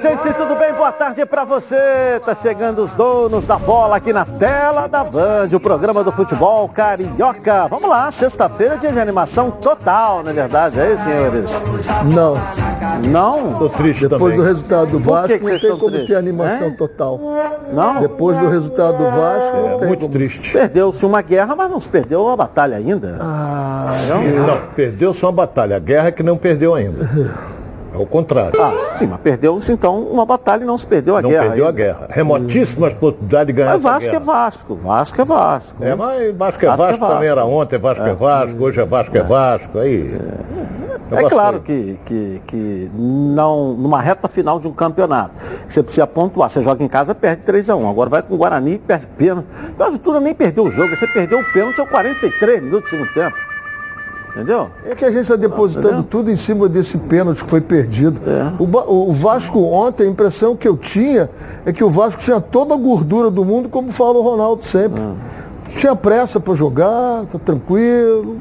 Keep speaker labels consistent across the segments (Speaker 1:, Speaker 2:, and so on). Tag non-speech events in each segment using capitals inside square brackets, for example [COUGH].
Speaker 1: Gente, tudo bem? Boa tarde para você. Tá chegando os donos da bola aqui na tela da Band, o programa do futebol carioca. Vamos lá, sexta-feira dia de animação total, não é verdade? É isso, senhores?
Speaker 2: Não.
Speaker 1: Não?
Speaker 2: Tô triste Depois também. do resultado do Vasco,
Speaker 1: que que
Speaker 2: não tem como tristes? ter animação é? total.
Speaker 1: Não?
Speaker 2: Depois do resultado do Vasco,
Speaker 1: é,
Speaker 2: não tem
Speaker 1: muito
Speaker 2: como...
Speaker 1: triste. Perdeu-se uma guerra, mas não se perdeu a batalha ainda.
Speaker 2: Ah,
Speaker 3: não, não perdeu-se uma batalha. A guerra é que não perdeu ainda. [LAUGHS] É o contrário.
Speaker 1: Ah, sim, mas perdeu-se então uma batalha e não se perdeu a
Speaker 3: não
Speaker 1: guerra.
Speaker 3: Não perdeu ainda. a guerra. Remotíssimas hum. possibilidades de ganhar
Speaker 1: mas Vasco
Speaker 3: guerra.
Speaker 1: é Vasco, Vasco é Vasco.
Speaker 3: É, mas Vasco é Vasco, Vasco, é Vasco também era ontem, Vasco é, é Vasco, hoje é Vasco é, é Vasco, aí...
Speaker 1: É, é claro que, que, que não, numa reta final de um campeonato, você precisa pontuar. Você joga em casa, perde 3x1. Agora vai com o Guarani e perde pênalti. Quase tudo nem perdeu o jogo. Você perdeu o pênalti aos 43 minutos do segundo tempo. Entendeu?
Speaker 2: É que a gente está depositando tudo em cima desse pênalti que foi perdido. É. O, o, Vasco ontem, a impressão que eu tinha é que o Vasco tinha toda a gordura do mundo, como fala o Ronaldo sempre. É. Tinha pressa para jogar, tá tranquilo.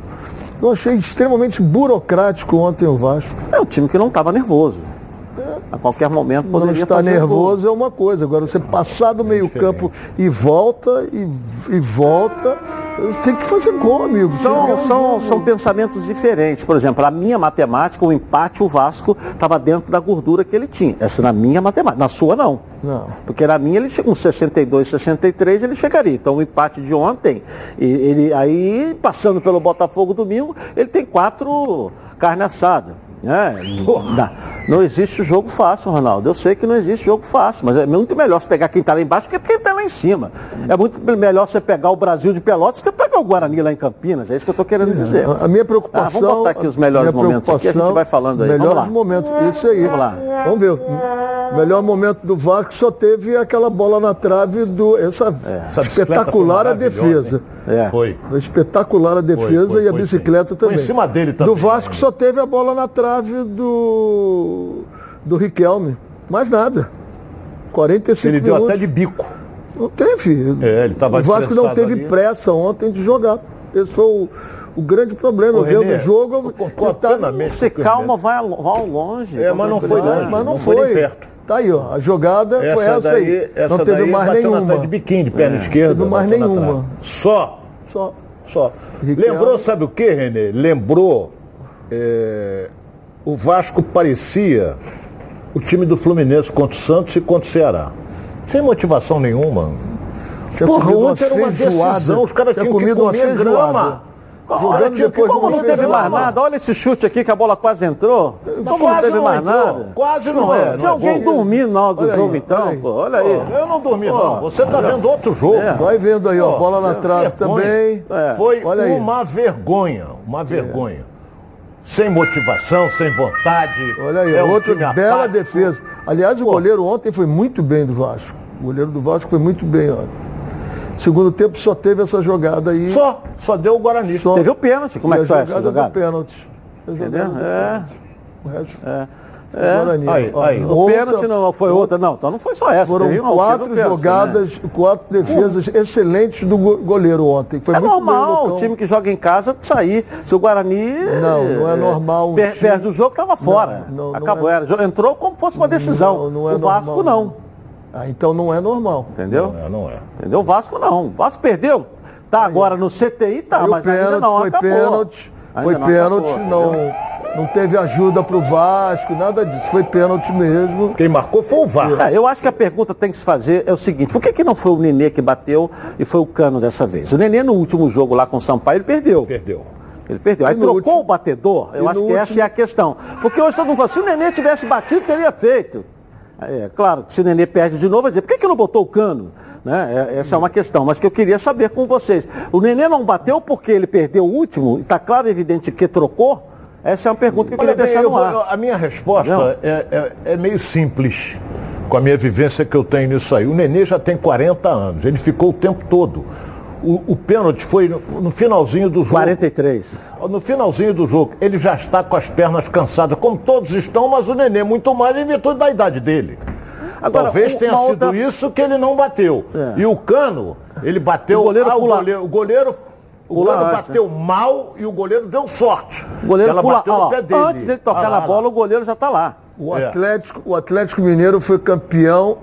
Speaker 2: Eu achei extremamente burocrático ontem o Vasco.
Speaker 1: É um time que não estava nervoso. A qualquer momento poderia
Speaker 2: Não estar nervoso é uma coisa. Agora você passar do meio campo e volta e, e volta, tem que fazer gol, amigo.
Speaker 1: São, são, são pensamentos diferentes. Por exemplo, a minha matemática, o empate, o Vasco estava dentro da gordura que ele tinha. Essa na minha matemática. Na sua não.
Speaker 2: Não.
Speaker 1: Porque na minha ele chega com 62, 63 ele chegaria. Então o empate de ontem, ele aí passando pelo Botafogo domingo, ele tem quatro carne assada. É, não, não existe jogo fácil, Ronaldo. Eu sei que não existe jogo fácil, mas é muito melhor você pegar quem está lá embaixo que quem está lá em cima. É muito melhor você pegar o Brasil de Pelotas que pegar o Guarani lá em Campinas. É isso que eu estou querendo é, dizer.
Speaker 2: A minha preocupação. Ah,
Speaker 1: vamos botar aqui os melhores momentos aqui, a gente vai falando aí.
Speaker 2: Melhores momentos, isso aí.
Speaker 1: Vamos lá.
Speaker 2: Vamos ver. O melhor momento do Vasco só teve aquela bola na trave do. Essa, é. espetacular a defesa.
Speaker 3: É. Foi.
Speaker 2: Espetacular a defesa foi, foi, e a bicicleta sim. também.
Speaker 3: Foi em cima dele também.
Speaker 2: Do Vasco né? só teve a bola na trave do. Do Riquelme. Mais nada. 45
Speaker 3: Ele
Speaker 2: minutos.
Speaker 3: deu até de bico.
Speaker 2: Não teve.
Speaker 3: É, ele tava
Speaker 2: o Vasco não teve ali. pressa ontem de jogar. Esse foi o, o grande problema. Ô, Vendo o jogo,
Speaker 1: eu tava, você calma, vai ao, vai ao longe.
Speaker 3: É, mas não foi longe.
Speaker 2: Mas não, não foi. foi perto. Tá aí, ó. A jogada
Speaker 3: essa
Speaker 2: foi essa
Speaker 3: daí,
Speaker 2: aí.
Speaker 3: Essa
Speaker 2: não teve mais nenhuma.
Speaker 3: de biquinho, de perna é. esquerda.
Speaker 2: Não teve mais nenhuma.
Speaker 3: Só.
Speaker 2: Só.
Speaker 3: Só. Lembrou, sabe o que, Renê? Lembrou. É, o Vasco parecia o time do Fluminense contra o Santos e contra o Ceará. Sem motivação nenhuma.
Speaker 2: Tinha Porra, ontem era uma decisão, os caras tinham comido que comer grama.
Speaker 1: Jogando depois como não teve mais nada, olha esse chute aqui que a bola quase entrou. Como
Speaker 3: quase
Speaker 1: não teve mais
Speaker 3: entrou.
Speaker 1: nada.
Speaker 3: Quase não, é.
Speaker 1: Tinha alguém dormindo na hora do olha jogo aí, então, olha pô. Olha aí.
Speaker 3: Pô, eu não dormi, pô. não. Você tá vendo outro jogo. É.
Speaker 2: Vai vendo aí, ó. Bola na trave também.
Speaker 3: É. Foi uma vergonha. Uma vergonha. Sem motivação, sem vontade.
Speaker 2: Olha aí, é outra bela apático. defesa. Aliás, o goleiro ontem foi muito bem do Vasco. O goleiro do Vasco foi muito bem ontem. Segundo tempo só teve essa jogada aí.
Speaker 3: Só, só deu o Guarani. Só.
Speaker 1: Teve o pênalti, como é que foi
Speaker 2: essa jogada? do pênalti.
Speaker 1: Entendeu? É.
Speaker 2: O resto.
Speaker 1: É. É.
Speaker 2: Guarani.
Speaker 1: Aí, aí. O pênalti não foi outra, não. Então não foi só essa.
Speaker 2: Foram quatro pênalti, jogadas, né? quatro defesas excelentes do goleiro ontem. Foi
Speaker 1: é normal o time que joga em casa sair. Se o Guarani.
Speaker 2: Não, não é normal.
Speaker 1: Um per, time... Perde o jogo, estava fora. Não, não, Acabou. Não é... Era. Entrou como fosse uma decisão.
Speaker 2: Não, não é
Speaker 1: o Vasco
Speaker 2: normal.
Speaker 1: não.
Speaker 2: Ah, então não é normal.
Speaker 1: Entendeu?
Speaker 3: Não é, não é.
Speaker 1: Entendeu? O Vasco não. O Vasco perdeu. Tá aí, agora no CTI, tá,
Speaker 2: aí
Speaker 1: mas
Speaker 2: pênalti,
Speaker 1: ainda não
Speaker 2: foi
Speaker 1: acabou.
Speaker 2: Pênalti, foi
Speaker 1: não
Speaker 2: pênalti,
Speaker 1: acabou,
Speaker 2: não, não teve ajuda pro Vasco, nada disso. Foi pênalti mesmo.
Speaker 3: Quem marcou foi o Vasco.
Speaker 1: É, eu acho que a pergunta tem que se fazer é o seguinte, por que, que não foi o Nenê que bateu e foi o Cano dessa vez? O Nenê no último jogo lá com o Sampaio, ele perdeu.
Speaker 3: Perdeu.
Speaker 1: Ele perdeu. Aí trocou último... o batedor, eu e acho que último... essa é a questão. Porque hoje todo mundo fala, se o Nenê tivesse batido, teria feito. É, claro que se o Nenê perde de novo, vai dizer, por que, que não botou o cano? Né? É, essa é uma questão, mas que eu queria saber com vocês. O Nenê não bateu porque ele perdeu o último? Está claro e evidente que trocou? Essa é uma pergunta que eu queria
Speaker 3: Olha,
Speaker 1: deixar
Speaker 3: no
Speaker 1: ar.
Speaker 3: A minha resposta é, é, é meio simples, com a minha vivência que eu tenho nisso aí. O Nenê já tem 40 anos, ele ficou o tempo todo. O, o pênalti foi no, no, finalzinho do jogo.
Speaker 1: 43.
Speaker 3: No finalzinho do jogo. Ele já está com as pernas cansadas, como todos estão, mas o Nenê muito mais em virtude da idade dele. Agora, Talvez tenha sido outra... isso que ele não bateu. É. E o Cano, ele bateu. O goleiro, ah, o goleiro, o goleiro o goleiro bateu né? mal e o goleiro deu sorte.
Speaker 1: O goleiro
Speaker 3: Ela
Speaker 1: pula,
Speaker 3: bateu
Speaker 1: ó,
Speaker 3: no pé dele.
Speaker 1: Antes dele tocar ah, na bola, o goleiro já está lá.
Speaker 2: O Atlético, o Atlético Mineiro foi campeão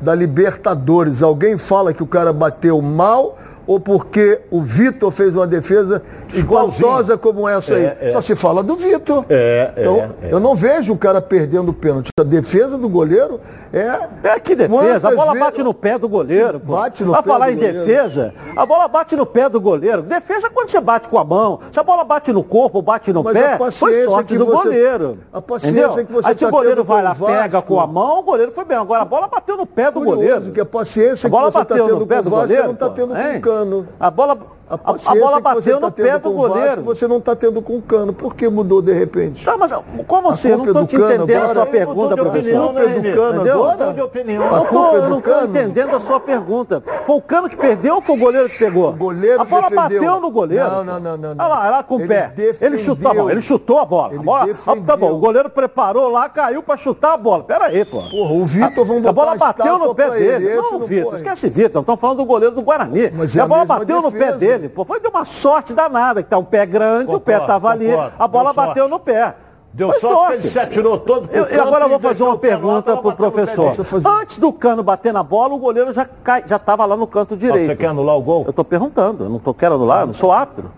Speaker 2: da Libertadores. Alguém fala que o cara bateu mal ou porque o Vitor fez uma defesa igualzosa como essa aí. É, é. Só se fala do Vitor.
Speaker 3: É, é,
Speaker 2: então,
Speaker 3: é.
Speaker 2: eu não vejo o cara perdendo o pênalti. A defesa do goleiro é.
Speaker 1: É que defesa. A bola vezes... bate no pé do goleiro. Pô.
Speaker 2: Bate no
Speaker 1: Pra
Speaker 2: pé
Speaker 1: falar em
Speaker 2: goleiro.
Speaker 1: defesa, a bola bate no pé do goleiro. Defesa é quando você bate com a mão. Se a bola bate no corpo, bate no
Speaker 2: Mas
Speaker 1: pé, foi sorte do
Speaker 2: você-
Speaker 1: goleiro.
Speaker 2: a paciência
Speaker 1: Entendeu?
Speaker 2: que você
Speaker 1: Aí se
Speaker 2: tá
Speaker 1: o goleiro vai lá, pega com a mão, o goleiro foi bem. Agora a bola bateu no pé do
Speaker 2: Curioso
Speaker 1: goleiro.
Speaker 2: que a paciência
Speaker 1: A bola
Speaker 2: que você está
Speaker 1: bateu
Speaker 2: tendo
Speaker 1: no pé do
Speaker 2: o Vasco, você
Speaker 1: goleiro.
Speaker 2: não está tendo com o cano.
Speaker 1: A bola, a, a bola bateu
Speaker 2: tá
Speaker 1: no pé do
Speaker 2: o Vasco,
Speaker 1: goleiro.
Speaker 2: você não está tendo com o cano. Por que mudou de repente?
Speaker 1: Tá, mas como assim? Eu não
Speaker 2: é
Speaker 1: estou
Speaker 2: do
Speaker 1: te entendendo a
Speaker 2: agora?
Speaker 1: sua
Speaker 2: Ele
Speaker 1: pergunta, professor.
Speaker 3: opinião,
Speaker 2: A culpa é do
Speaker 3: né,
Speaker 2: cano
Speaker 1: Entendeu?
Speaker 2: agora?
Speaker 3: De opinião.
Speaker 2: A
Speaker 1: Eu,
Speaker 2: culpa é
Speaker 1: eu não estou
Speaker 2: Cano?
Speaker 1: entendendo a sua pergunta. Foi o Cano que perdeu ou foi o goleiro que pegou?
Speaker 2: O goleiro
Speaker 1: a bola
Speaker 2: defendeu.
Speaker 1: bateu no goleiro.
Speaker 2: Não, não, não, não, não.
Speaker 1: Olha lá, olha lá com o
Speaker 2: Ele
Speaker 1: pé. Ele
Speaker 2: defendeu.
Speaker 1: chutou a bola. Ele chutou a bola.
Speaker 2: Ele
Speaker 1: a bola ah, tá bom, o goleiro preparou lá, caiu pra chutar a bola. Pera aí, pô.
Speaker 2: Porra, o Vitor, vamos
Speaker 1: A bola
Speaker 2: botar a
Speaker 1: bateu no pé dele.
Speaker 2: ele,
Speaker 1: Não, Vitor, esquece Vitor. Estamos falando do goleiro do Guarani. E
Speaker 2: é
Speaker 1: a
Speaker 2: a
Speaker 1: bola bateu no pé
Speaker 2: defesa.
Speaker 1: Dele. Pô, foi de uma sorte danada, que tá um pé grande, o pé
Speaker 3: Concordo,
Speaker 1: tava ali,
Speaker 3: concordo.
Speaker 1: a bola bateu
Speaker 3: sorte.
Speaker 1: no pé.
Speaker 3: Deu
Speaker 1: Foi
Speaker 3: sorte, que ele se atirou todo pro
Speaker 1: Eu, eu agora
Speaker 3: canto
Speaker 1: vou fazer uma pergunta pro professor. Antes do cano bater na bola, o goleiro já cai, já estava lá no canto direito.
Speaker 3: Você quer anular o gol?
Speaker 1: Eu estou perguntando, eu não tô, quero anular, eu não sou árbitro.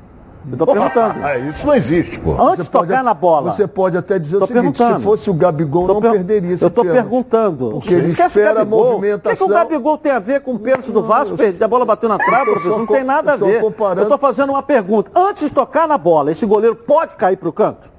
Speaker 1: Eu estou perguntando.
Speaker 3: Ah, isso não existe, pô.
Speaker 1: Antes de tocar na bola.
Speaker 2: Você pode até dizer
Speaker 1: Tô
Speaker 2: o seguinte, se fosse o Gabigol,
Speaker 1: Tô
Speaker 2: não
Speaker 1: per-
Speaker 2: perderia esse
Speaker 1: Eu estou
Speaker 2: pênalti.
Speaker 1: perguntando.
Speaker 2: Porque ele
Speaker 1: Esquece
Speaker 2: espera a
Speaker 1: Gabigol. O que, que
Speaker 2: movimentação.
Speaker 1: o Gabigol tem a ver com o pênalti do Vasco? A bola bateu na trave,
Speaker 2: tô
Speaker 1: professor. Não tem nada a ver.
Speaker 2: comparando-
Speaker 1: Eu estou fazendo uma pergunta. Antes de tocar na bola, esse goleiro pode cair para o canto?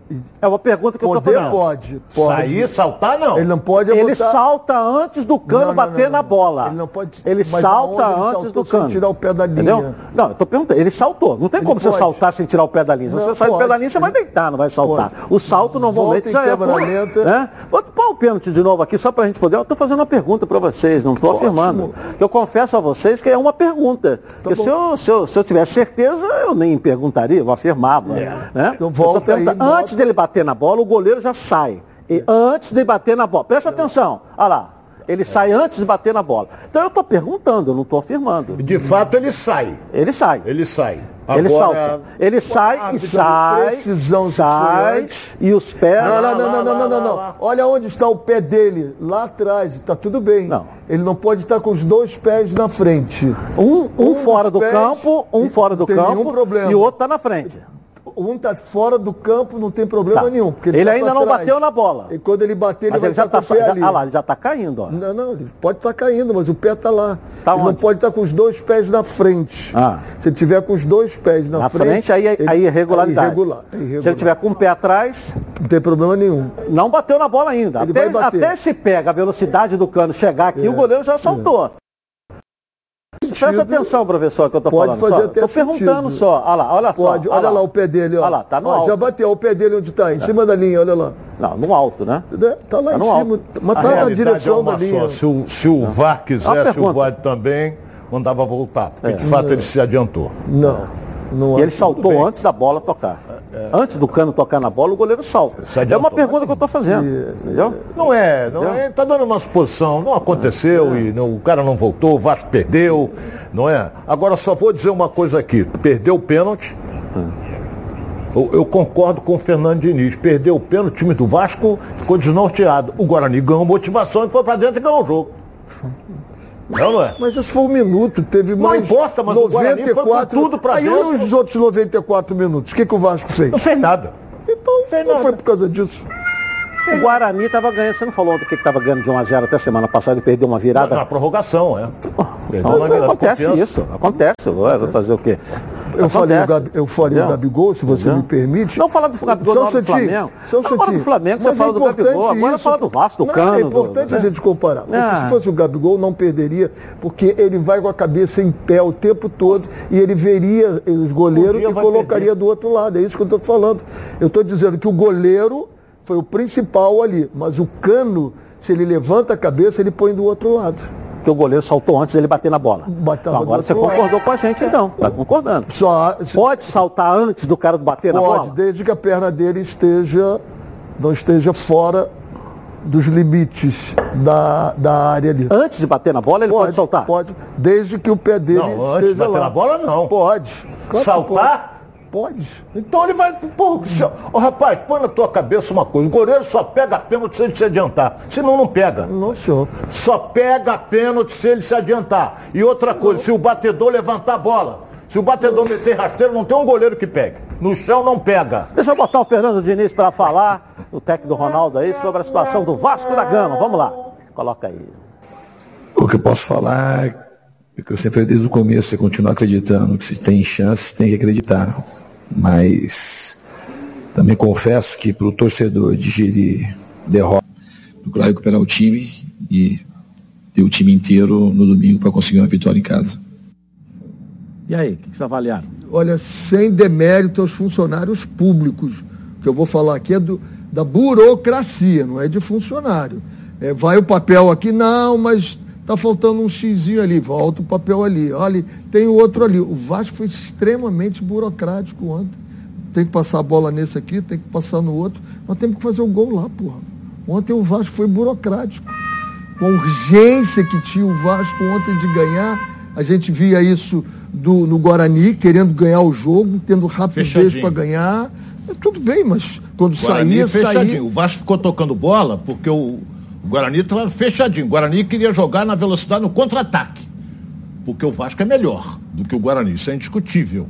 Speaker 1: É uma pergunta que eu estou
Speaker 2: Poder
Speaker 1: fazendo.
Speaker 2: pode, pode.
Speaker 3: Sair, saltar, não.
Speaker 2: Ele não pode
Speaker 1: Ele
Speaker 2: botar-
Speaker 1: salta antes do cano
Speaker 2: Não, não,
Speaker 1: bater
Speaker 2: não,
Speaker 1: na bola.
Speaker 2: Ele não pode-
Speaker 1: Ele
Speaker 2: mas
Speaker 1: salta
Speaker 2: ele
Speaker 1: antes do
Speaker 2: sem
Speaker 1: cano.
Speaker 2: tirar o pé da linha?
Speaker 1: Entendeu? Não, eu tô perguntando. Ele saltou. Não tem como você
Speaker 2: pode.
Speaker 1: saltar sem tirar o pé da linha. Se você sai do pé da linha, você vai deitar, não vai saltar.
Speaker 2: Pode.
Speaker 1: O salto normalmente já é.
Speaker 2: lenta.
Speaker 1: Né? Vou pôr o pênalti de novo aqui, só pra gente poder. Eu tô fazendo uma pergunta pra vocês, não tô
Speaker 2: Ótimo.
Speaker 1: afirmando. Eu confesso a vocês que é uma pergunta. Porque
Speaker 2: bom.
Speaker 1: se eu, se, eu, se eu tivesse certeza, eu nem perguntaria, eu afirmava. Né?
Speaker 2: Então
Speaker 1: Eu tô
Speaker 2: volta aí.
Speaker 1: Antes dele bater na bola, o goleiro já sai. E antes de bater na bola. Presta atenção. Olha lá. Ele sai antes de bater na bola. Então eu estou perguntando, eu não estou afirmando.
Speaker 3: De fato, ele sai.
Speaker 1: Ele sai.
Speaker 3: Ele sai.
Speaker 1: Ele
Speaker 3: Agora-
Speaker 1: salta. Ele sai e sai.
Speaker 2: precisão
Speaker 1: sai. E os pés.
Speaker 2: Não, não, não, não, não, não, não. Olha onde está o pé dele, lá atrás, está tudo bem.
Speaker 1: Não.
Speaker 2: Ele não pode estar com os dois pés na frente.
Speaker 1: Um, um
Speaker 2: Um
Speaker 1: fora do campo, um fora do campo. E o outro está na frente.
Speaker 2: Um está fora do campo, não tem problema
Speaker 1: Tá.
Speaker 2: nenhum. Porque
Speaker 1: Ele
Speaker 2: tá
Speaker 1: ainda não
Speaker 2: trás.
Speaker 1: bateu na bola.
Speaker 2: E quando ele bater, ele
Speaker 1: Mas
Speaker 2: vai
Speaker 1: ele já está
Speaker 2: o pé ali.
Speaker 1: ah lá, ele já tá caindo, ó.
Speaker 2: Não, não, ele pode estar caindo, mas o pé está lá.
Speaker 1: Tá
Speaker 2: ele não
Speaker 1: onde?
Speaker 2: pode estar com os dois pés na frente.
Speaker 1: Ah.
Speaker 2: Se ele tiver com os dois pés na,
Speaker 1: Na frente, aí,
Speaker 2: ele-
Speaker 1: aí é irregularidade.
Speaker 2: Aí irregular, é irregular.
Speaker 1: Se ele tiver com o pé atrás,
Speaker 2: Não tem problema nenhum.
Speaker 1: não bateu na bola ainda.
Speaker 2: Ele
Speaker 1: Até,
Speaker 2: vai bater.
Speaker 1: até se pega a velocidade do cano chegar aqui, o goleiro já saltou. Presta
Speaker 2: Sentido.
Speaker 1: atenção, professor, que eu tô
Speaker 2: Pode
Speaker 1: falando.
Speaker 2: fazer
Speaker 1: só.
Speaker 2: até
Speaker 1: Tô perguntando
Speaker 2: sentido.
Speaker 1: só. Olha lá, olha
Speaker 2: Pode,
Speaker 1: só.
Speaker 2: olha lá o pé dele, ó.
Speaker 1: Olha lá, tá no
Speaker 2: Ó,
Speaker 1: alto.
Speaker 2: Já bateu o pé dele onde está, em cima da linha, olha lá.
Speaker 1: Não, no alto, né?
Speaker 2: Tá lá
Speaker 1: Tá
Speaker 2: em cima,
Speaker 1: alto.
Speaker 2: mas
Speaker 3: A
Speaker 2: tá na
Speaker 3: realidade
Speaker 2: direção
Speaker 3: é uma
Speaker 2: da linha.
Speaker 3: só. Se o, se o VAR quisesse, o VAR também mandava voltar. Porque
Speaker 1: É.
Speaker 3: de fato ele se adiantou.
Speaker 2: Não, não
Speaker 1: E ele saltou antes da bola tocar. Antes do cano tocar na bola, o goleiro salta. É
Speaker 3: adiantou.
Speaker 1: uma pergunta que eu tô fazendo. Entendeu?
Speaker 3: Não é, não é, tá dando uma suposição, não aconteceu e não- o cara não voltou, o Vasco perdeu, não é? Agora só vou dizer uma coisa aqui, perdeu o pênalti. Eu, eu concordo com o Fernando Diniz, perdeu o pênalti, o time do Vasco ficou desnorteado. O Guarani ganhou motivação e foi pra dentro e ganhou o jogo. Não, não é?
Speaker 2: Mas esse foi um minuto, teve
Speaker 3: Não
Speaker 2: mais
Speaker 3: importa, mas o Guarani
Speaker 2: 94.
Speaker 3: tudo pra
Speaker 2: Aí
Speaker 3: dentro.
Speaker 2: os outros 94 minutos, o que, que o Vasco fez?
Speaker 3: Não fez nada.
Speaker 2: Então,
Speaker 3: fez
Speaker 2: não
Speaker 3: nada.
Speaker 2: foi por causa disso.
Speaker 1: O Guarani estava ganhando. Você não falou ontem que estava ganhando de 1 a 0 até semana passada e perdeu uma virada?
Speaker 3: Na prorrogação, é. Perdeu
Speaker 1: Não,
Speaker 3: na virada,
Speaker 1: acontece isso, acontece. Vai fazer o quê?
Speaker 2: Eu falei, o. Gabi, eu falei o? Gabigol, se você
Speaker 1: Entendeu?
Speaker 2: me permite.
Speaker 1: Não fala do Gabigol, do
Speaker 2: instantinho,
Speaker 1: Flamengo.
Speaker 2: Só um
Speaker 1: Não, fala do. Flamengo, você
Speaker 2: Mas
Speaker 1: fala
Speaker 2: é
Speaker 1: do Gabigol,
Speaker 2: importante
Speaker 1: agora
Speaker 2: isso.
Speaker 1: fala do Vasco, do
Speaker 2: Não,
Speaker 1: Cano,
Speaker 2: É
Speaker 1: do-
Speaker 2: importante a
Speaker 1: né?
Speaker 2: gente comparar. Porque
Speaker 1: Ah.
Speaker 2: se fosse o Gabigol, não perderia, porque ele vai com a cabeça em pé o tempo todo e ele veria os goleiros e colocaria
Speaker 3: perder.
Speaker 2: do outro lado. É isso que eu estou falando. Eu estou dizendo que o goleiro foi o principal ali, mas o cano, se ele levanta a cabeça, ele põe do outro lado.
Speaker 1: Que o goleiro saltou antes dele bater na bola. Então, agora você concordou com a gente, então. Tá concordando.
Speaker 2: Só
Speaker 1: Pode saltar antes do cara bater na
Speaker 2: pode,
Speaker 1: bola?
Speaker 2: desde que a perna dele esteja não esteja fora dos limites da, da área ali.
Speaker 1: Antes de bater na bola, ele pode, soltar?
Speaker 2: Pode, desde que o pé dele
Speaker 3: Não,
Speaker 2: esteja
Speaker 3: antes de bater
Speaker 2: lá.
Speaker 3: na bola, não.
Speaker 2: Pode. Claro
Speaker 3: Saltar?
Speaker 2: pode.
Speaker 3: Então ele vai. Porra, oh, rapaz, põe na tua cabeça uma coisa: o goleiro só pega pênalti se ele se adiantar. Senão não pega.
Speaker 2: Não, senhor.
Speaker 3: Só pega pênalti se ele se adiantar. E outra coisa, não. se o batedor levantar a bola. Se o batedor meter rasteiro, não tem um goleiro que pegue. No chão não pega.
Speaker 1: Deixa eu botar o Fernando Diniz para falar, o técnico do Ronaldo aí, sobre a situação do Vasco da Gama. Vamos lá. Coloca aí.
Speaker 4: O que eu posso falar é que eu sempre desde o começo, você continua acreditando que se tem chance, tem que acreditar. Mas também confesso que para o torcedor digerir derrota, procurar recuperar o time e ter o time inteiro no domingo para conseguir uma vitória em casa.
Speaker 1: E aí, o que, que vocês avaliaram?
Speaker 2: Olha, sem demérito aos funcionários públicos. O que eu vou falar aqui é do, da burocracia, não é de funcionário. É, vai o papel aqui, não, mas está faltando um xizinho ali, volta o papel ali. Olha, tem o outro ali. O Vasco foi extremamente burocrático ontem. Tem que passar a bola nesse aqui, tem que passar no outro. Nós temos que fazer o gol lá, porra. Ontem o Vasco foi burocrático. Com a urgência que tinha o Vasco ontem de ganhar, a gente via isso do, no Guarani, querendo ganhar o jogo, tendo rapidez para ganhar. É, tudo bem, mas quando Guarani saía, saía.
Speaker 3: O Vasco ficou tocando bola porque o, o Guarani estava fechadinho. O Guarani queria jogar na velocidade no contra-ataque. Porque o Vasco é melhor do que o Guarani, isso é indiscutível.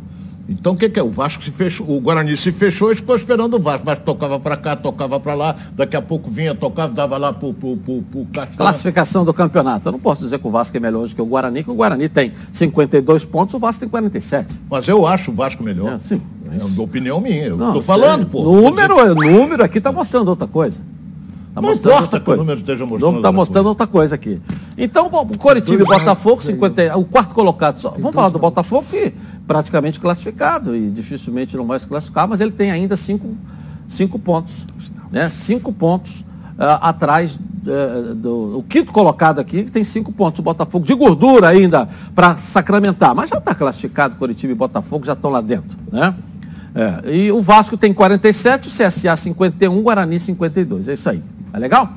Speaker 3: Então o que, que, é? O Vasco se fechou, o Guarani se fechou e ficou esperando o Vasco. O Vasco tocava para cá, tocava para lá, daqui a pouco vinha, tocava, dava lá pro, pro, pro, pro
Speaker 1: Classificação do campeonato. Eu não posso dizer que o Vasco é melhor do que o Guarani, que o Guarani tem 52 pontos, o Vasco tem 47.
Speaker 3: Mas eu acho o Vasco melhor.
Speaker 1: É, sim.
Speaker 3: É uma opinião minha. Eu estou falando, pô.
Speaker 1: Número, dizer... número aqui está mostrando outra coisa.
Speaker 3: Tá não importa que o número esteja mostrando.
Speaker 1: Não está mostrando outra coisa aqui. Então, bom, o Coritiba e Botafogo, 50, o quarto colocado. Só, vamos falar do Botafogo que praticamente classificado e dificilmente não vai se classificar, mas ele tem ainda cinco, cinco pontos. Né? Cinco pontos uh, atrás uh, do o quinto colocado aqui, que tem cinco pontos. O Botafogo de gordura ainda para sacramentar, mas já está classificado, Curitiba e Botafogo já estão lá dentro. Né? É, e o Vasco tem 47, o CSA 51, o Guarani 52. É isso aí. É legal?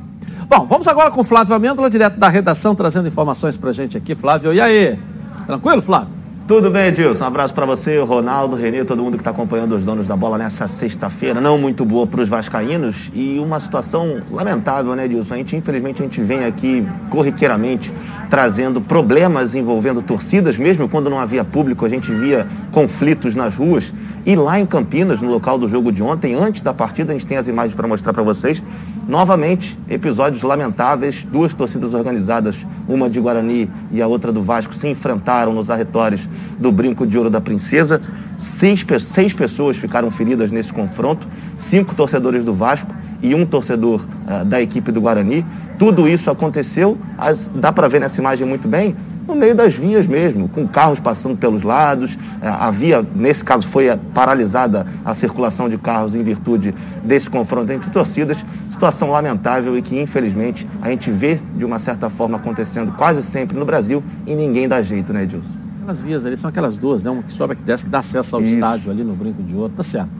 Speaker 1: Bom, vamos agora com o Flávio Amêndola, direto da redação, trazendo informações para a gente aqui. Flávio, e aí? Tranquilo, Flávio?
Speaker 5: Tudo bem, Edilson? Um abraço para você, Ronaldo, Renê, todo mundo que está acompanhando os donos da bola nessa sexta-feira, não muito boa para os vascaínos e uma situação lamentável, né, Edilson? A gente, infelizmente, a gente vem aqui corriqueiramente trazendo problemas envolvendo torcidas, mesmo quando não havia público, a gente via conflitos nas ruas. E lá em Campinas, no local do jogo de ontem, antes da partida, a gente tem as imagens para mostrar para vocês. Novamente, episódios lamentáveis, duas torcidas organizadas, uma de Guarani e a outra do Vasco, se enfrentaram nos arretórios do Brinco de Ouro da Princesa. Seis, seis pessoas ficaram feridas nesse confronto, cinco torcedores do Vasco e um torcedor uh, da equipe do Guarani. Tudo isso aconteceu, as, dá para ver nessa imagem muito bem, no meio das vias mesmo, com carros passando pelos lados. É, havia, nesse caso, foi paralisada a circulação de carros em virtude desse confronto entre torcidas. Situação lamentável e que, infelizmente, a gente vê de uma certa forma acontecendo quase sempre no Brasil e ninguém dá jeito, né, Edilson?
Speaker 1: Aquelas vias ali são aquelas duas, né? Uma que sobe, que desce, que dá acesso ao Isso. estádio ali no Brinco de Ouro. Tá certo.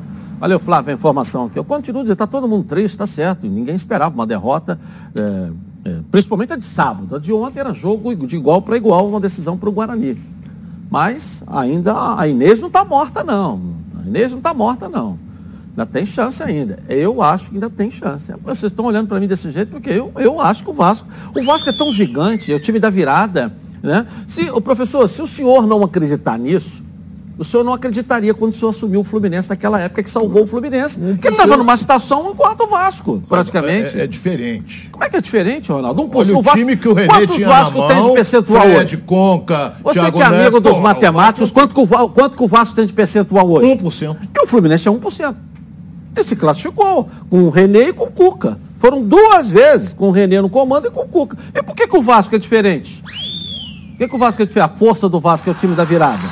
Speaker 1: Valeu, Flávio, a informação aqui. Eu continuo dizendo, está todo mundo triste, está certo. Ninguém esperava uma derrota. É é, principalmente a de sábado. A de ontem era jogo de igual para igual, uma decisão para o Guarani. Mas ainda a Inês não está morta, não. A Inês não está morta, não. Ainda tem chance ainda. Eu acho que ainda tem chance. Vocês estão olhando para mim desse jeito porque eu, eu acho que o Vasco. O Vasco é tão gigante, é o time da virada. Né? Se, o professor, se o senhor não acreditar nisso, o senhor não acreditaria quando o senhor assumiu o Fluminense naquela época que salvou o Fluminense. Porque ele estava numa situação enquanto o Vasco, praticamente.
Speaker 3: É, é, é, diferente.
Speaker 1: Como é que é diferente, Ronaldo?
Speaker 3: Um Olha, o, Vasco, time que o René tinha
Speaker 1: Vasco
Speaker 3: na
Speaker 1: mão, tem de percentual
Speaker 3: Fred,
Speaker 1: hoje?
Speaker 3: Conca,
Speaker 1: Você
Speaker 3: Thiago
Speaker 1: que é amigo
Speaker 3: Neto,
Speaker 1: dos matemáticos, quanto que, o, quanto que o Vasco tem de percentual hoje?
Speaker 3: 1%.
Speaker 1: E o Fluminense é 1%. Ele se classificou com o René e com o Cuca. Foram duas vezes com o René no comando e com o Cuca. E por que, que o Vasco é diferente? Por que, que o Vasco é diferente? A força do Vasco é o time da virada.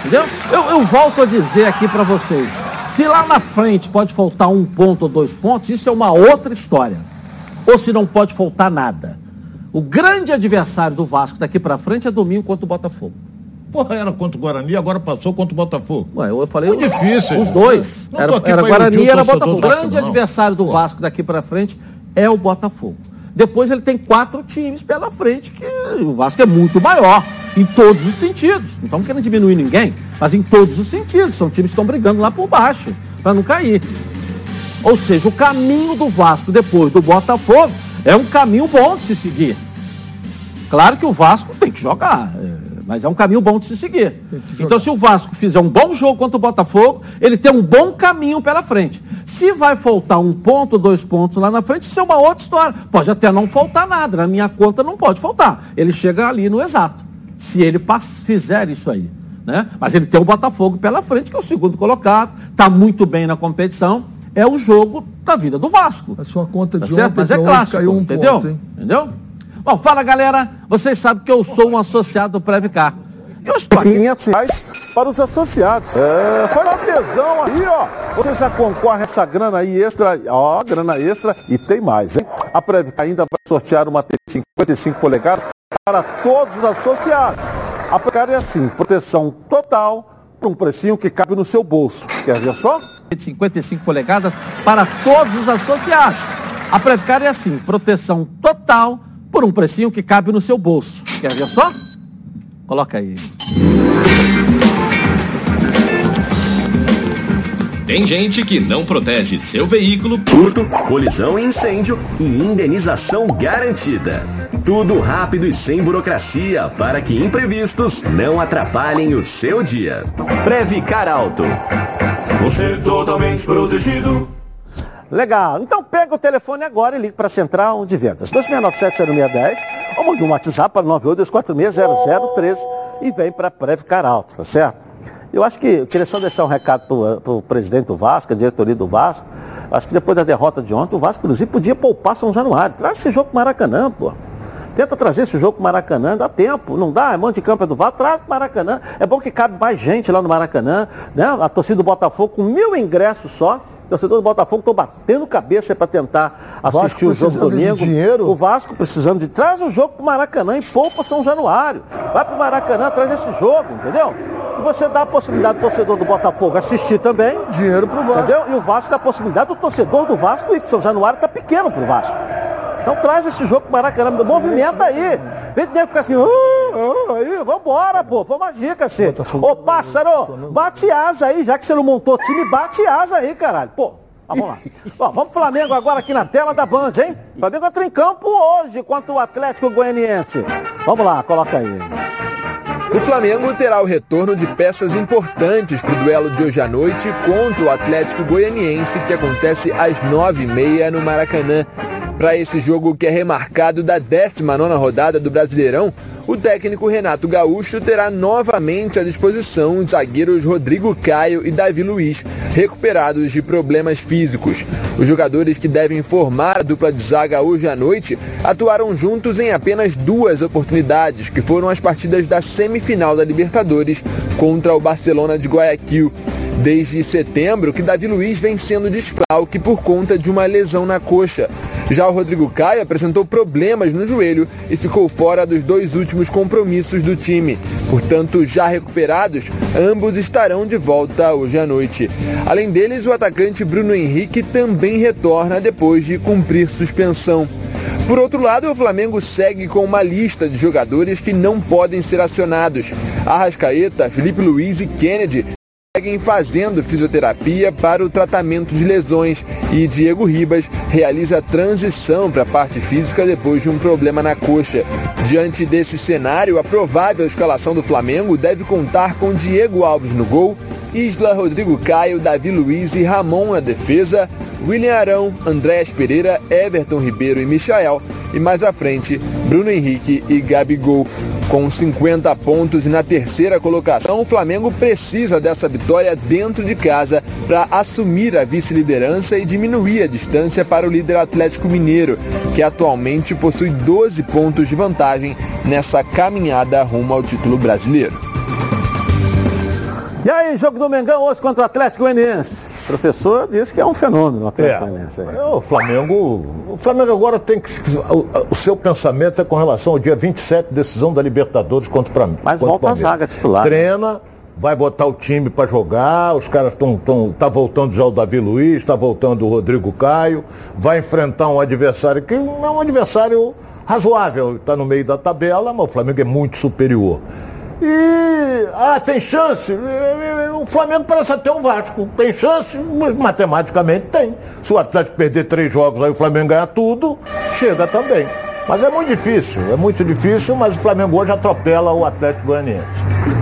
Speaker 1: Entendeu? Eu, eu volto a dizer aqui para vocês: se lá na frente pode faltar um ponto ou dois pontos, isso é uma outra história. Ou se não pode faltar nada. O grande adversário do Vasco daqui para frente é domingo contra o Botafogo.
Speaker 3: Porra, era contra o Guarani, agora passou contra o Botafogo.
Speaker 1: Ué, eu falei
Speaker 3: Muito difícil.
Speaker 1: Os dois. Era, era Guarani e era Botafogo. O grande adversário do Vasco daqui para frente é o Botafogo. Depois ele tem quatro times pela frente, que o Vasco é muito maior, em todos os sentidos. Não estamos querendo diminuir ninguém, mas em todos os sentidos. São times que estão brigando lá por baixo, para não cair. Ou seja, o caminho do Vasco depois do Botafogo é um caminho bom de se seguir. Claro que o Vasco tem que jogar, é, mas é um caminho bom de se seguir. Então, se o Vasco fizer um bom jogo contra o Botafogo, ele tem um bom caminho pela frente. Se vai faltar um ponto, dois pontos lá na frente, isso é uma outra história. Pode até não faltar nada, na minha conta não pode faltar. Ele chega ali no exato, se ele fizer isso aí. Né? Mas ele tem o Botafogo pela frente, que é o segundo colocado, está muito bem na competição. É o jogo da vida do Vasco.
Speaker 2: A sua conta de
Speaker 1: tá ontem, Mas é clássico, caiu um entendeu? Ponto, entendeu? Bom, fala galera, vocês sabem que eu sou um associado do Previcar.
Speaker 2: Eu estou aqui 500 reais para os associados. É, foi uma tesão aí, ó. Você já concorre a essa grana aí extra, ó, grana extra e tem mais, hein? A Previcar ainda vai sortear uma TV 55 polegadas para todos os associados. A Previcar é assim, proteção total por um precinho que cabe no seu bolso. Quer ver só?
Speaker 1: 55 polegadas para todos os associados. A Previcar é assim, proteção total por um precinho que cabe no seu bolso. Quer ver só? Coloca aí.
Speaker 6: Tem gente que não protege seu veículo.
Speaker 7: Furto, colisão e incêndio e indenização garantida. Tudo rápido e sem burocracia para que imprevistos não atrapalhem o seu dia. Previcar Alto. Você totalmente protegido.
Speaker 1: Legal. Então pega o telefone agora e liga para a Central de Vendas. 2697-0610 ou mande um WhatsApp para 982460013 e vem para Previcar Alto, tá certo? Eu acho que, eu queria só deixar um recado para o presidente do Vasco, a diretoria do Vasco. Acho que depois da derrota de ontem, o Vasco, inclusive, podia poupar São Januário. Traz esse jogo para Maracanã, pô. Tenta trazer esse jogo para Maracanã, dá tempo, não dá, é monte de campo é do Vasco, traz para Maracanã. É bom que cabe mais gente lá no Maracanã, né? A torcida do Botafogo com mil ingressos só torcedor do Botafogo estou batendo cabeça para tentar assistir o jogo domingo.
Speaker 2: dinheiro.
Speaker 1: O Vasco precisando de. Traz o jogo para o Maracanã e poupa São Januário. Vai para o Maracanã, traz esse jogo, entendeu? E você dá a possibilidade do torcedor do Botafogo assistir também.
Speaker 2: Dinheiro para o Vasco.
Speaker 1: Entendeu? E o Vasco dá a possibilidade do torcedor do Vasco ir, São Januário está pequeno para o Vasco. Então traz esse jogo pro Maracanã, movimenta aí. Vem de ficar assim, uh, uh, aí, vambora, pô. Foi uma dica, assim. Ô, pássaro, bate asa aí, já que você não montou time, bate asa aí, caralho. Pô, [LAUGHS] vamos lá. Bom, vamos pro Flamengo agora aqui na tela da Band, hein? Flamengo entra em campo hoje contra o Atlético Goianiense. Vamos lá, coloca aí.
Speaker 8: O Flamengo terá o retorno de peças importantes para o duelo de hoje à noite contra o Atlético Goianiense, que acontece às nove e meia no Maracanã. Para esse jogo que é remarcado da 19 rodada do Brasileirão, o técnico Renato Gaúcho terá novamente à disposição os zagueiros Rodrigo Caio e Davi Luiz, recuperados de problemas físicos. Os jogadores que devem formar a dupla de zaga hoje à noite atuaram juntos em apenas duas oportunidades, que foram as partidas da semifinal da Libertadores contra o Barcelona de Guayaquil desde setembro que Davi Luiz vem sendo desfalque por conta de uma lesão na coxa. Já o Rodrigo Caio apresentou problemas no joelho e ficou fora dos dois últimos compromissos do time. Portanto, já recuperados, ambos estarão de volta hoje à noite. Além deles, o atacante Bruno Henrique também retorna depois de cumprir suspensão. Por outro lado, o Flamengo segue com uma lista de jogadores que não podem ser acionados. Arrascaeta, Felipe Luiz e Kennedy seguem fazendo fisioterapia para o tratamento de lesões e Diego Ribas realiza transição para a parte física depois de um problema na coxa. Diante desse cenário, a provável escalação do Flamengo deve contar com Diego Alves no gol, Isla, Rodrigo Caio, Davi Luiz e Ramon na defesa, William Arão, Andrés Pereira, Everton Ribeiro e Michael, e mais à frente, Bruno Henrique e Gabigol. Com 50 pontos e na terceira colocação, o Flamengo precisa dessa vitória dentro de casa para assumir a vice-liderança e diminuir a distância para o líder Atlético Mineiro, que atualmente possui 12 pontos de vantagem nessa caminhada rumo ao título brasileiro.
Speaker 1: E aí, jogo do Mengão hoje contra o Atlético Goianiense? O professor disse que é um fenômeno o Atlético
Speaker 3: Goianiense. É, o Flamengo, o Flamengo agora tem que o, o, seu pensamento é com relação ao dia 27, decisão da Libertadores contra o Flamengo.
Speaker 1: Mas volta a zaga titular.
Speaker 3: Treina vai botar o time para jogar, os caras estão. Tão, tá voltando já o Davi Luiz, está voltando o Rodrigo Caio, vai enfrentar um adversário que é um adversário razoável, está no meio da tabela, mas o Flamengo é muito superior. E ah, tem chance. O Flamengo parece até o Vasco. Tem chance, mas matematicamente tem. Se o Atlético perder três jogos, aí o Flamengo ganhar tudo, chega também. Mas é muito difícil, é muito difícil, mas o Flamengo hoje atropela o Atlético Goianiense.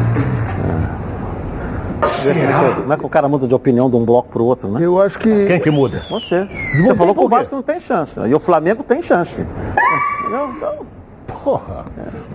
Speaker 1: Será? Como é que o cara muda de opinião de um bloco para o outro, né?
Speaker 2: Eu acho que.
Speaker 3: Quem que muda?
Speaker 1: Você. Você falou que o Vasco não tem chance. E o Flamengo tem chance.
Speaker 3: Não, não. Porra.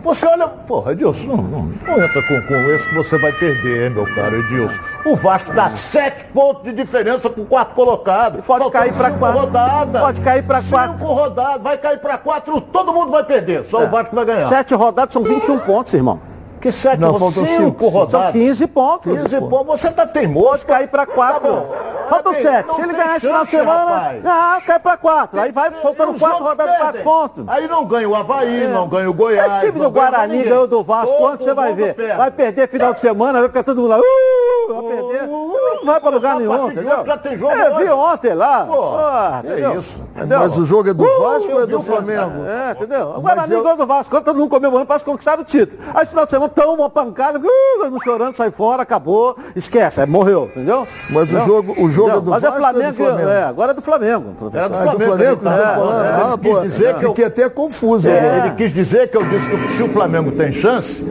Speaker 3: Você olha, porra, Edilson, não, não, não entra com, com esse que você vai perder, hein, meu caro Edilson. O Vasco dá sete pontos de diferença com quatro colocados.
Speaker 1: Pode cair para quatro.
Speaker 3: rodadas.
Speaker 1: Pode cair para quatro.
Speaker 3: Cinco rodadas, vai cair para quatro, todo mundo vai perder, só é. o Vasco vai ganhar.
Speaker 1: Sete rodadas são 21 pontos, irmão.
Speaker 3: Que sete,
Speaker 2: não, faltam cinco, cinco
Speaker 3: rodadas.
Speaker 1: São 15 pontos.
Speaker 3: 15 pontos. Você tá teimoso.
Speaker 1: Pode cair para quatro. Tá Faltam sete. Se ele ganhar esse final de semana, não, cai para quatro. Aí vai faltando quatro rodadas, quatro pontos.
Speaker 3: Aí não ganha o Havaí, é. não ganha o Goiás.
Speaker 1: Esse time do Guarani ganhou do Vasco, quanto você vai ver? Vai perder final de semana, vai ficar todo mundo lá. Uh, vai perder. Não vai para lugar nenhum, entendeu?
Speaker 3: Já tem jogo.
Speaker 1: É, vi ontem lá.
Speaker 3: É isso.
Speaker 2: Mas o jogo é do Vasco ou é do Flamengo?
Speaker 1: É, entendeu? O Guarani ganhou do Vasco, todo mundo comemorando para conquistar o título. Aí esse final de semana toma uma pancada uh, chorando, sai fora, acabou, esquece, aí morreu, entendeu?
Speaker 2: Mas o jogo, o jogo é do
Speaker 1: Mas é Flamengo, é do Flamengo. É, agora é do Flamengo.
Speaker 2: É do Flamengo, é do Flamengo tá é, falando. É, ah, pô, dizer que eu fiquei até confuso.
Speaker 3: É, ele quis dizer que eu disse que se o Flamengo tem chance,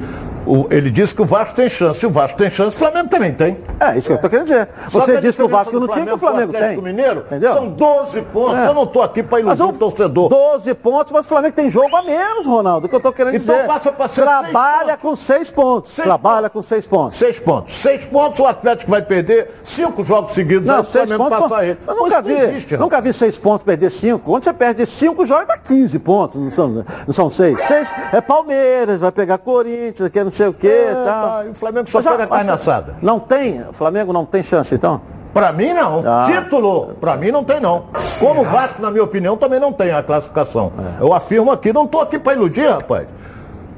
Speaker 3: o, ele disse que o Vasco tem chance. Se o Vasco tem chance, o Flamengo também tem.
Speaker 1: É, isso que eu estou querendo dizer. Você disse que o Vasco não tinha, que o Flamengo tem.
Speaker 3: Mineiro, Entendeu? São 12 pontos. É. Eu não estou aqui para iludir o torcedor.
Speaker 1: 12 pontos, mas o Flamengo tem jogo a menos, Ronaldo, que eu estou querendo
Speaker 3: então
Speaker 1: dizer.
Speaker 3: Então passa para ser
Speaker 1: Trabalha com 6 pontos. Seis Trabalha pontos. com 6 pontos.
Speaker 3: 6 pontos. 6 pontos, o Atlético vai perder 5 jogos seguidos.
Speaker 1: Não, 6 pontos. Passa ele. Eu nunca vi, existe, nunca vi 6 pontos perder 5. Quando você perde 5 jogos, dá 15 pontos. Não são 6. Não são seis. seis é Palmeiras, vai pegar Corinthians, que não sei o quê. É. Tá
Speaker 3: tá, o Flamengo só pega carne assada.
Speaker 1: Não tem? O Flamengo não tem chance, então?
Speaker 3: Para mim não. Ah. Título, para mim não tem não. Como o Vasco, na minha opinião, também não tem a classificação. É. Eu afirmo aqui, não estou aqui para iludir, rapaz.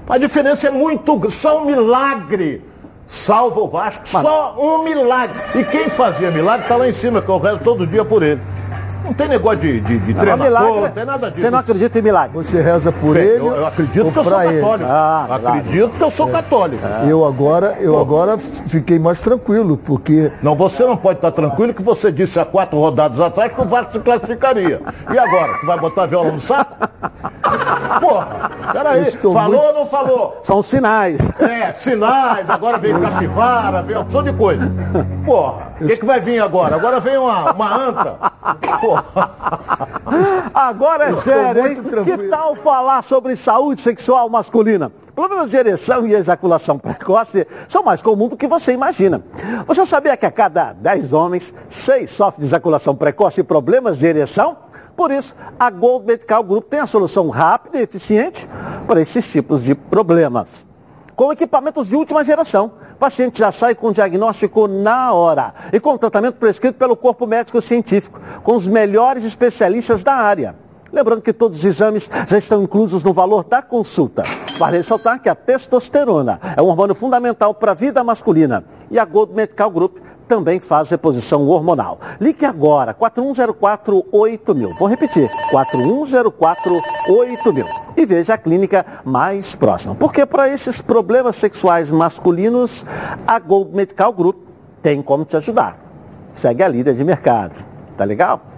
Speaker 3: A diferença é muito, só um milagre. Salva o Vasco, Mas... só um milagre. E quem fazia milagre está lá em cima, que eu rezo todo dia por ele. Não tem negócio de, de, de treinador, milagre, não tem nada disso.
Speaker 1: Você não acredita em milagre?
Speaker 2: Você reza por ele?
Speaker 3: Eu, eu acredito que eu sou ele. católico. Ah, acredito que eu sou católico.
Speaker 2: Ah. Eu agora, eu agora fiquei mais tranquilo, porque...
Speaker 3: Não, você não pode estar tranquilo que você disse há quatro rodadas atrás que o Vasco se classificaria. E agora? Tu vai botar a viola no saco? Porra, peraí. Falou muito... ou não falou?
Speaker 1: São sinais.
Speaker 3: É, sinais. Agora vem capivara, vem uma opção de coisa. Porra, o que, que vai vir agora? Agora vem uma, uma anta. Porra. [LAUGHS]
Speaker 1: Agora é sério, hein? Que tal falar sobre saúde sexual masculina? Problemas de ereção e ejaculação precoce são mais comuns do que você imagina. Você sabia que a cada 10 homens, 6 sofrem de ejaculação precoce e problemas de ereção? Por isso, a Gold Medical Group tem a solução rápida e eficiente para esses tipos de problemas com equipamentos de última geração. O paciente já sai com o diagnóstico na hora e com tratamento prescrito pelo corpo médico científico, com os melhores especialistas da área. Lembrando que todos os exames já estão inclusos no valor da consulta. Vale ressaltar que a testosterona é um hormônio fundamental para a vida masculina e a Gold Medical Group também faz reposição hormonal. Ligue agora, 41048000. Vou repetir, 41048000. E veja a clínica mais próxima. Porque para esses problemas sexuais masculinos, a Gold Medical Group tem como te ajudar. Segue a líder de mercado. Tá legal?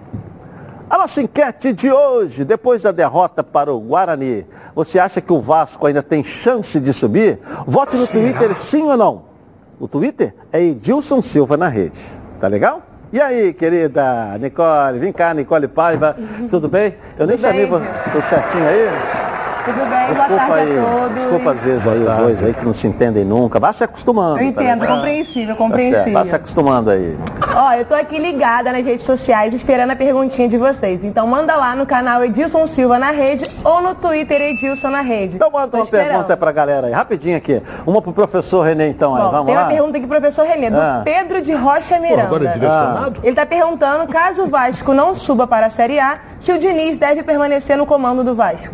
Speaker 1: A nossa enquete de hoje, depois da derrota para o Guarani, você acha que o Vasco ainda tem chance de subir? Vote no Twitter sim ou não. O Twitter é Edilson Silva na rede. Tá legal? E aí, querida Nicole? Vem cá, Nicole Paiva. Tudo bem? Eu nem chamei você certinho aí.
Speaker 9: Tudo bem, desculpa boa tarde
Speaker 1: aí,
Speaker 9: a todos.
Speaker 1: Desculpa às vezes aí os dois aí que não se entendem nunca. Vá se acostumando.
Speaker 9: Eu entendo, tá compreensível, compreensível. Tá
Speaker 1: Vá se acostumando aí.
Speaker 9: Ó, eu tô aqui ligada nas redes sociais esperando a perguntinha de vocês. Então manda lá no canal Edilson Silva na rede ou no Twitter Edilson na rede.
Speaker 1: Então manda uma esperando. pergunta pra galera aí, rapidinho aqui. Uma pro professor Renê então aí, Bom, vamos
Speaker 9: tem
Speaker 1: lá.
Speaker 9: Tem uma pergunta aqui pro professor Renê, do ah. Pedro de Rocha Miranda. Pô, agora
Speaker 3: é direcionado?
Speaker 9: Ah. Ele tá perguntando, caso o Vasco não suba para a Série A, se o Diniz deve permanecer no comando do Vasco.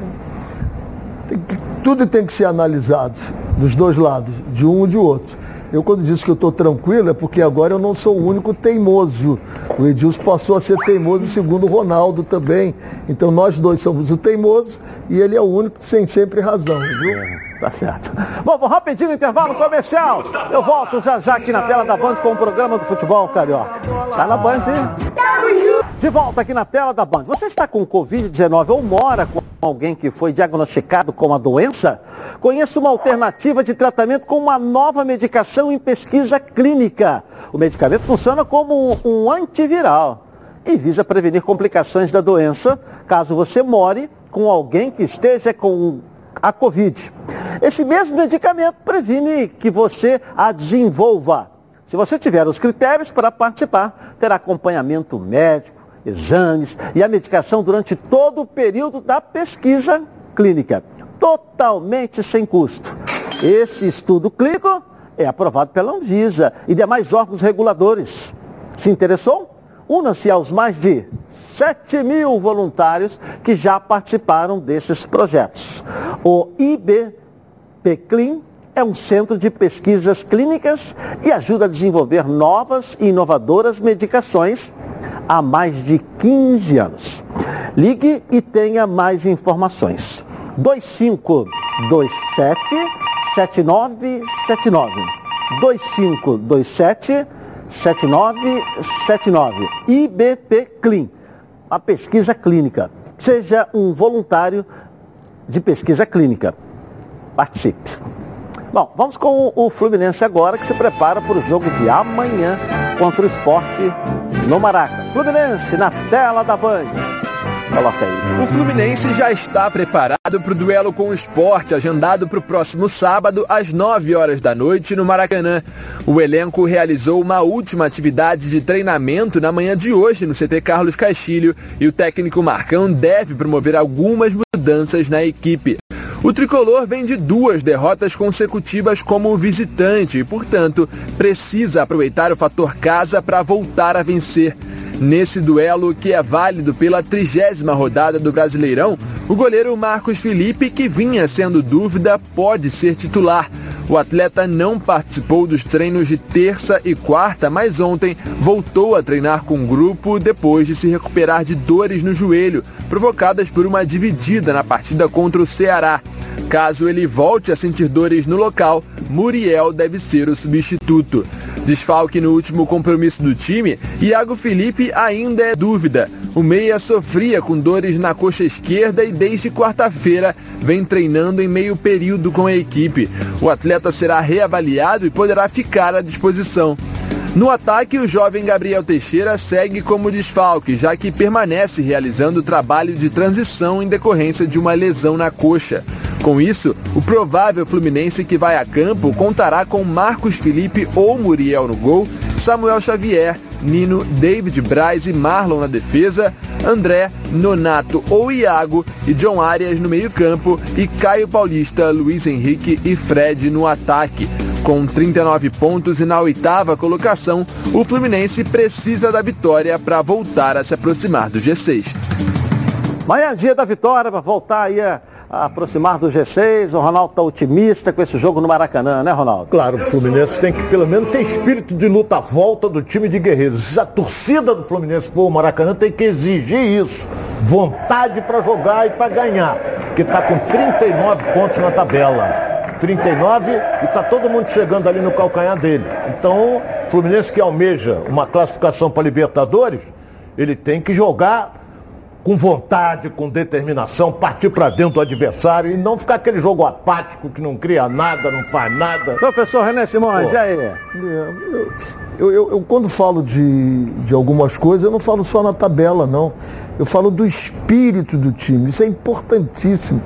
Speaker 2: Tem que tudo tem que ser analisado dos dois lados, de um e de outro. Eu quando disse que eu estou tranquilo é porque agora eu não sou o único teimoso. O Edilson passou a ser teimoso segundo o Ronaldo também. Então nós dois somos o teimoso e ele é o único que tem sempre razão, viu?
Speaker 1: É, tá certo. Bom, vou rapidinho no intervalo comercial. Eu volto já já aqui na tela da Band com o programa do futebol carioca. Tá na Band, hein? De volta aqui na tela da Band. Você está com Covid-19 ou mora com alguém que foi diagnosticado com a doença? Conheça uma alternativa de tratamento com uma nova medicação em pesquisa clínica. O medicamento funciona como um antiviral e visa prevenir complicações da doença caso você more com alguém que esteja com a Covid. Esse mesmo medicamento previne que você a desenvolva. Se você tiver os critérios para participar, terá acompanhamento médico, exames e a medicação durante todo o período da pesquisa clínica, totalmente sem custo. Esse estudo clínico é aprovado pela Anvisa e demais órgãos reguladores. Se interessou? Una-se aos mais de 7 mil voluntários que já participaram desses projetos. O IBPCLIN é um centro de pesquisas clínicas e ajuda a desenvolver novas e inovadoras medicações há mais de 15 anos. Ligue e tenha mais informações. 2527 7979 2527 7979 IBP Clean, a pesquisa clínica. Seja um voluntário de pesquisa clínica. Participe. Bom, vamos com o Fluminense agora, que se prepara para o jogo de amanhã contra o esporte no Maraca. Fluminense na tela da Band. Coloca aí.
Speaker 8: O Fluminense já está preparado para o duelo com o esporte, agendado para o próximo sábado, às 9 horas da noite, no Maracanã. O elenco realizou uma última atividade de treinamento na manhã de hoje no CT Carlos Castilho e o técnico Marcão deve promover algumas mudanças na equipe. O tricolor vem de duas derrotas consecutivas como visitante e, portanto, precisa aproveitar o fator casa para voltar a vencer. Nesse duelo, que é válido pela trigésima rodada do Brasileirão, o goleiro Marcos Felipe, que vinha sendo dúvida, pode ser titular. O atleta não participou dos treinos de terça e quarta, mas ontem voltou a treinar com o grupo depois de se recuperar de dores no joelho, provocadas por uma dividida na partida contra o Ceará. Caso ele volte a sentir dores no local, Muriel deve ser o substituto. Desfalque no último compromisso do time, Iago Felipe ainda é dúvida. O meia sofria com dores na coxa esquerda e desde quarta-feira vem treinando em meio período com a equipe. O atleta será reavaliado e poderá ficar à disposição. No ataque, o jovem Gabriel Teixeira segue como desfalque, já que permanece realizando o trabalho de transição em decorrência de uma lesão na coxa. Com isso, o provável Fluminense que vai a campo contará com Marcos Felipe ou Muriel no gol, Samuel Xavier, Nino, David Braz e Marlon na defesa, André, Nonato ou Iago e John Arias no meio-campo e Caio Paulista, Luiz Henrique e Fred no ataque. Com 39 pontos e na oitava colocação, o Fluminense precisa da vitória para voltar a se aproximar do G6.
Speaker 1: Amanhã é dia da vitória para voltar aí a, a aproximar do G6. O Ronaldo está otimista com esse jogo no Maracanã, né, Ronaldo?
Speaker 3: Claro, o Fluminense tem que pelo menos ter espírito de luta à volta do time de guerreiros. Se a torcida do Fluminense for o Maracanã, tem que exigir isso. Vontade para jogar e para ganhar. Que está com 39 pontos na tabela. 39 e está todo mundo chegando ali no calcanhar dele. Então, Fluminense que almeja uma classificação para Libertadores, ele tem que jogar com vontade, com determinação, partir para dentro do adversário e não ficar aquele jogo apático que não cria nada, não faz nada.
Speaker 1: Professor René Simões, Pô. e aí? É,
Speaker 2: eu, eu, eu, quando falo de, de algumas coisas, eu não falo só na tabela, não. Eu falo do espírito do time. Isso é importantíssimo.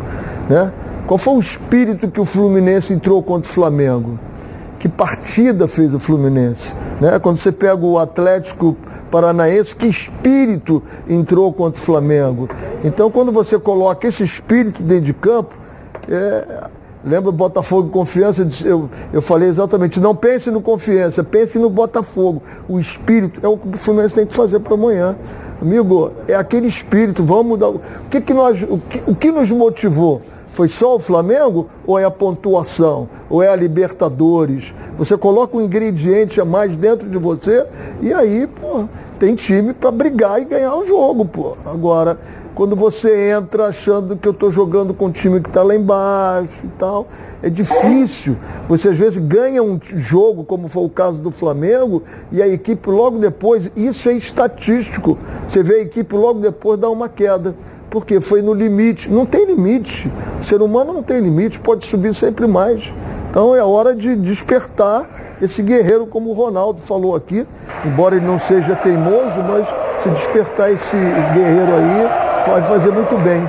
Speaker 2: Né? Qual foi o espírito que o Fluminense entrou contra o Flamengo? Que partida fez o Fluminense? Né? Quando você pega o Atlético Paranaense, que espírito entrou contra o Flamengo? Então, quando você coloca esse espírito dentro de campo, é, lembra Botafogo Confiança? Eu, eu falei exatamente, não pense no Confiança, pense no Botafogo. O espírito é o que o Fluminense tem que fazer para amanhã. Amigo, é aquele espírito, vamos mudar. O que, que, nós, o que, o que nos motivou? Foi só o Flamengo ou é a pontuação? Ou é a Libertadores? Você coloca um ingrediente a mais dentro de você e aí, pô, tem time para brigar e ganhar o jogo, pô. Agora, quando você entra achando que eu estou jogando com um time que está lá embaixo e tal, é difícil. Você às vezes ganha um jogo, como foi o caso do Flamengo, e a equipe logo depois, isso é estatístico. Você vê a equipe logo depois dar uma queda. Porque foi no limite. Não tem limite. O ser humano não tem limite, pode subir sempre mais. Então é hora de despertar esse guerreiro, como o Ronaldo falou aqui, embora ele não seja teimoso, mas se despertar esse guerreiro aí, vai fazer muito bem.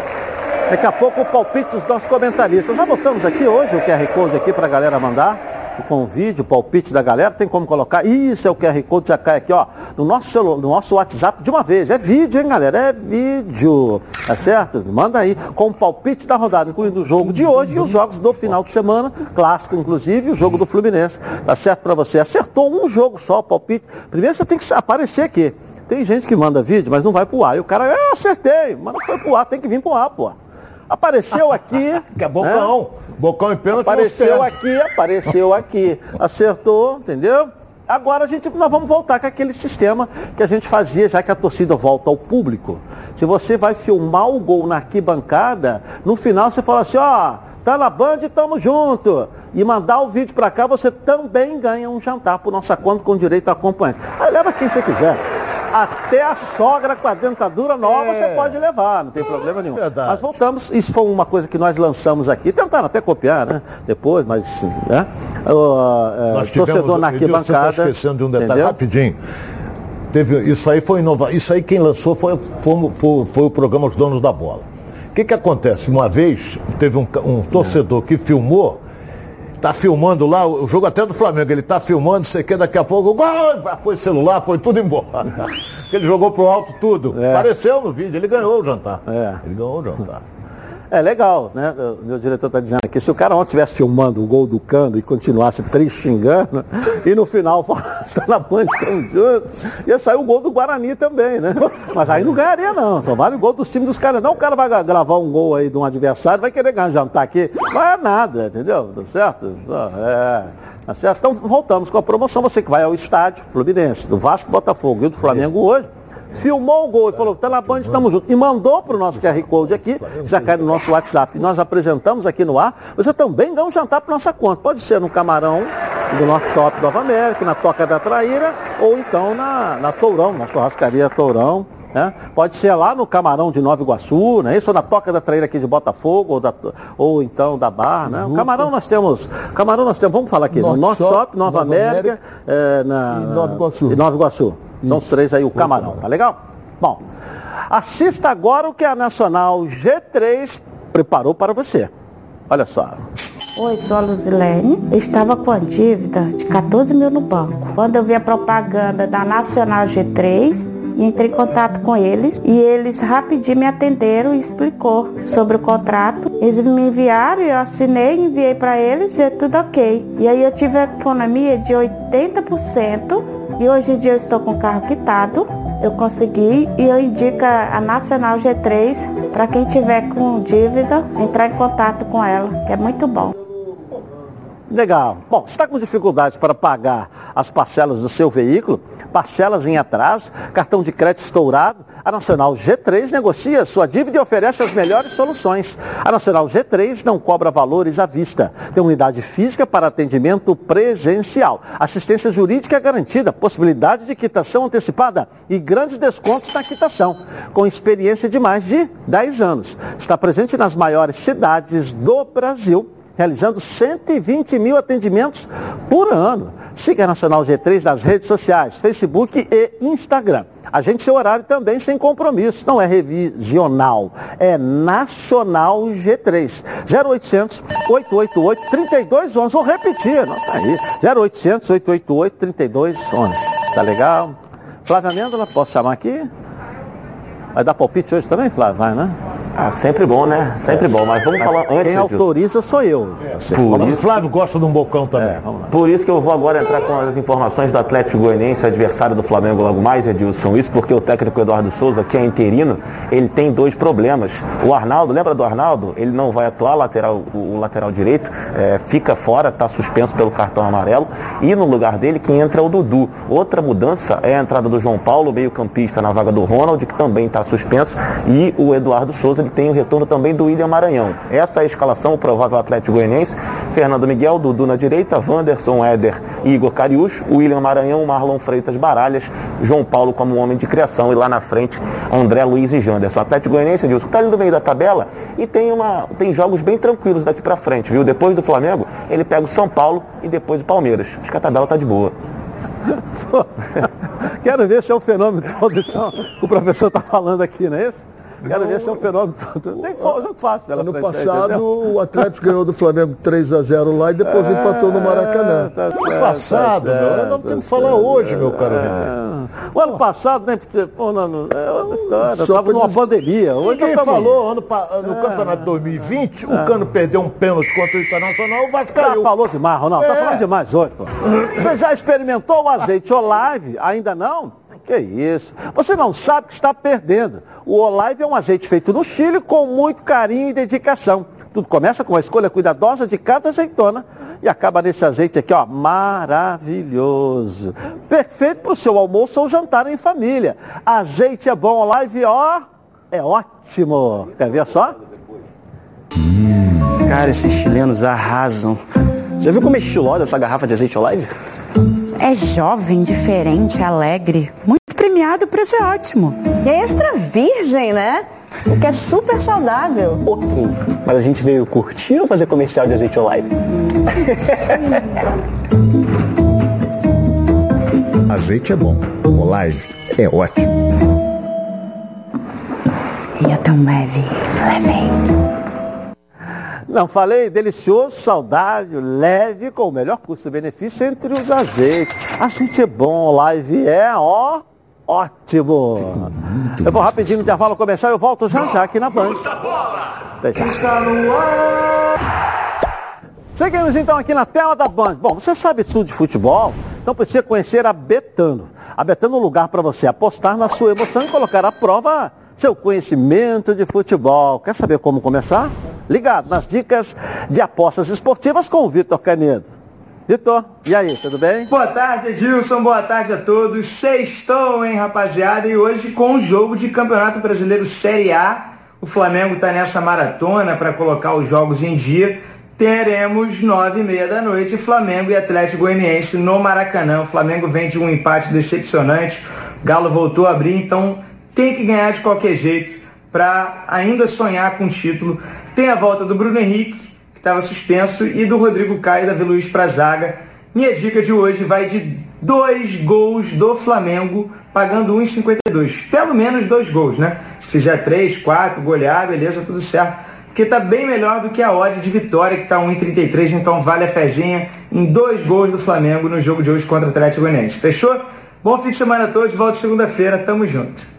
Speaker 1: Daqui a pouco o palpite dos nossos comentaristas. Já botamos aqui hoje o QR Code aqui para a galera mandar o vídeo, o palpite da galera, tem como colocar. Isso é o QR Code, já cai aqui, ó, no nosso, celular, no nosso WhatsApp de uma vez. É vídeo, hein, galera? É vídeo. Tá certo? Manda aí com o palpite da rodada, incluindo o jogo de hoje e os jogos do final de semana, clássico, inclusive, o jogo do Fluminense. Tá certo para você? Acertou um jogo só, o palpite. Primeiro você tem que aparecer aqui. Tem gente que manda vídeo, mas não vai pro ar. E o cara, eu acertei, mas não foi pro ar, tem que vir pro ar, pô. Apareceu [LAUGHS] aqui.
Speaker 3: que é bocão. Né? Bocão e pênalti.
Speaker 1: Apareceu aqui, apareceu aqui. [LAUGHS] Acertou, entendeu? Agora a gente, nós vamos voltar com aquele sistema que a gente fazia, já que a torcida volta ao público. Se você vai filmar o gol na arquibancada, no final você fala assim, ó, tá na Band, tamo junto. E mandar o vídeo para cá, você também ganha um jantar por nossa conta com direito a acompanhante. Aí leva quem você quiser. Até a sogra com a dentadura nova é. você pode levar, não tem problema nenhum. Verdade. Mas voltamos, isso foi uma coisa que nós lançamos aqui, tentaram até copiar, né? Depois, mas, né?
Speaker 3: O, é, torcedor na arquibancada. Você está esquecendo de um detalhe entendeu? rapidinho. Teve, isso aí foi inovação. Isso aí quem lançou foi, foi, foi, foi, o programa Os Donos da Bola. O que, que acontece? Uma vez teve um, um torcedor que filmou tá filmando lá, o jogo até do Flamengo, ele tá filmando, sei que daqui a pouco, gol, foi celular, foi tudo embora. [LAUGHS] ele jogou pro alto tudo. É. Apareceu no vídeo, ele ganhou o jantar. É. Ele ganhou o jantar.
Speaker 1: É legal, né? O meu diretor está dizendo aqui, se o cara ontem estivesse filmando o gol do Cano e continuasse xingando, e no final está na Band, ia sair o gol do Guarani também, né? Mas aí não ganharia não, só vale o gol dos times dos caras. Não o cara vai gravar um gol aí de um adversário, vai querer ganhar jantar aqui, não é nada, entendeu? Tá certo? É. Tá certo? Então voltamos com a promoção, você que vai ao estádio Fluminense, do Vasco Botafogo e do Flamengo hoje, filmou o gol e falou, tá na Band, estamos juntos. E mandou para o nosso QR Code aqui, já cai no nosso WhatsApp. Nós apresentamos aqui no ar. Você também dá um jantar para nossa conta. Pode ser no Camarão do Norte Shopping Nova América, na Toca da Traíra, ou então na, na Tourão, na churrascaria Tourão. Né? Pode ser lá no Camarão de Nova Iguaçu, né? isso, ou na Toca da Traíra aqui de Botafogo, ou, da, ou então da Barra. Né? O Camarão nós temos, Camarão nós temos, vamos falar aqui, Norte no Norte Shopping, Nova, Nova América, América é, na, e Nova Iguaçu. E Nova Iguaçu. São os três aí, o camarão, tá legal? Bom, assista agora o que a Nacional G3 preparou para você. Olha só.
Speaker 10: Oi, sou a Luzilene. Eu estava com a dívida de 14 mil no banco. Quando eu vi a propaganda da Nacional G3, entrei em contato com eles e eles rapidinho me atenderam e explicou sobre o contrato. Eles me enviaram, eu assinei, enviei para eles e é tudo ok. E aí eu tive a economia de 80% e hoje em dia eu estou com o carro quitado. Eu consegui e eu indico a Nacional G3 para quem tiver com dívida entrar em contato com ela, que é muito bom.
Speaker 1: Legal. Bom, está com dificuldades para pagar as parcelas do seu veículo, parcelas em atraso, cartão de crédito estourado, a Nacional G3 negocia sua dívida e oferece as melhores soluções. A Nacional G3 não cobra valores à vista. Tem unidade física para atendimento presencial. Assistência jurídica garantida, possibilidade de quitação antecipada e grandes descontos na quitação. Com experiência de mais de 10 anos. Está presente nas maiores cidades do Brasil realizando 120 mil atendimentos por ano. Siga a Nacional G3 nas redes sociais, Facebook e Instagram. Agende seu horário também sem compromisso. Não é revisional, é Nacional G3. 0800 888 3211. Vou repetir, não tá aí. 0800 888 3211. Tá legal? Flávia Mendola, posso chamar aqui? Vai dar palpite hoje também, Flávia? Vai, né?
Speaker 5: Ah, sempre bom, né? Sempre é. bom. Mas vamos mas falar
Speaker 1: antes. Quem autoriza sou eu.
Speaker 3: É. Por isso... O Flávio gosta de um bocão também. É,
Speaker 5: Por isso que eu vou agora entrar com as informações do Atlético Goianiense, adversário do Flamengo logo mais, Edilson. Isso porque o técnico Eduardo Souza, que é interino, ele tem dois problemas. O Arnaldo, lembra do Arnaldo? Ele não vai atuar lateral, o, lateral direito, é, fica fora, está suspenso pelo cartão amarelo. E no lugar dele, quem entra é o Dudu. Outra mudança é a entrada do João Paulo, meio-campista, na vaga do Ronald, que também está suspenso. E o Eduardo Souza, ele tem o retorno também do William Maranhão. Essa é a escalação, o provável Atlético Goianiense. Fernando Miguel, Dudu na direita, Wanderson, Éder e Igor Cariúcho, William Maranhão, Marlon Freitas Baralhas, João Paulo como homem de criação e lá na frente André Luiz e Janderson. Atlético Goianiense, Edilson, está ali no meio da tabela e tem, uma, tem jogos bem tranquilos daqui para frente, viu? Depois do Flamengo, ele pega o São Paulo e depois o Palmeiras. Acho que a tabela está de boa. [LAUGHS]
Speaker 1: Quero ver se é o fenômeno todo então, que o professor está falando aqui, não é isso? Quero ver se é um fenômeno. Nem jogo fácil.
Speaker 2: Ano passado, o Atlético ganhou do Flamengo 3 a 0 lá e depois é, empatou no Maracanã.
Speaker 3: Tá certo, ano passado, tá meu. Nós temos que falar hoje, meu caro é.
Speaker 1: O ano passado, né? Pô, não, não, é. Estava numa dizer... pandemia.
Speaker 3: Hoje Ninguém falou, ano, no é. campeonato de 2020, o Cano perdeu um pênalti contra o Internacional, o Vasco caiu.
Speaker 1: Já falou demais, Ronaldo. Tá falando demais hoje, pô. Você já experimentou o azeite Olive? Ainda não? Que isso? Você não sabe que está perdendo. O Olive é um azeite feito no Chile com muito carinho e dedicação. Tudo começa com a escolha cuidadosa de cada azeitona e acaba nesse azeite aqui, ó, maravilhoso. Perfeito para o seu almoço ou jantar em família. Azeite é bom, Olive, ó, é ótimo. Quer ver só?
Speaker 11: Cara, esses chilenos arrasam. Já viu como é estilosa essa garrafa de azeite Olive?
Speaker 12: É jovem, diferente, alegre. Muito premiado, o preço é ótimo.
Speaker 9: E é extra virgem, né? O que é super saudável.
Speaker 11: Ok, mas a gente veio curtir ou fazer comercial de azeite Olive? [LAUGHS]
Speaker 3: azeite é bom, Olive é ótimo.
Speaker 12: E é tão leve, leve.
Speaker 1: Não, falei delicioso, saudável, leve, com o melhor custo-benefício entre os azeites. Azeite é bom, live é, ó, ótimo. Eu vou rapidinho no intervalo começar, eu volto já já aqui na Band. Está no ar. Seguimos então aqui na tela da Band. Bom, você sabe tudo de futebol, então precisa conhecer a Betano. A Betano é um lugar para você apostar na sua emoção e colocar à prova seu conhecimento de futebol. Quer saber como começar? Ligado nas dicas de apostas esportivas com o Vitor Canedo. Vitor, e aí, tudo bem?
Speaker 13: Boa tarde, Edilson. Boa tarde a todos. Sextou, hein, rapaziada? E hoje com o jogo de Campeonato Brasileiro Série A. O Flamengo está nessa maratona para colocar os jogos em dia. Teremos nove e meia da noite Flamengo e Atlético Goianiense no Maracanã. O Flamengo vem de um empate decepcionante. O Galo voltou a abrir, então tem que ganhar de qualquer jeito para ainda sonhar com o título. Tem a volta do Bruno Henrique, que estava suspenso, e do Rodrigo Caio e Davi Luiz para a zaga. Minha dica de hoje vai de dois gols do Flamengo, pagando 1,52. Pelo menos dois gols, né? Se fizer três, quatro, golear, beleza, tudo certo. Porque tá bem melhor do que a odd de vitória, que tá 1,33, então vale a fezinha em dois gols do Flamengo no jogo de hoje contra o Atlético Goianiense. Fechou? Bom fim de semana a todos, volta segunda-feira, tamo junto.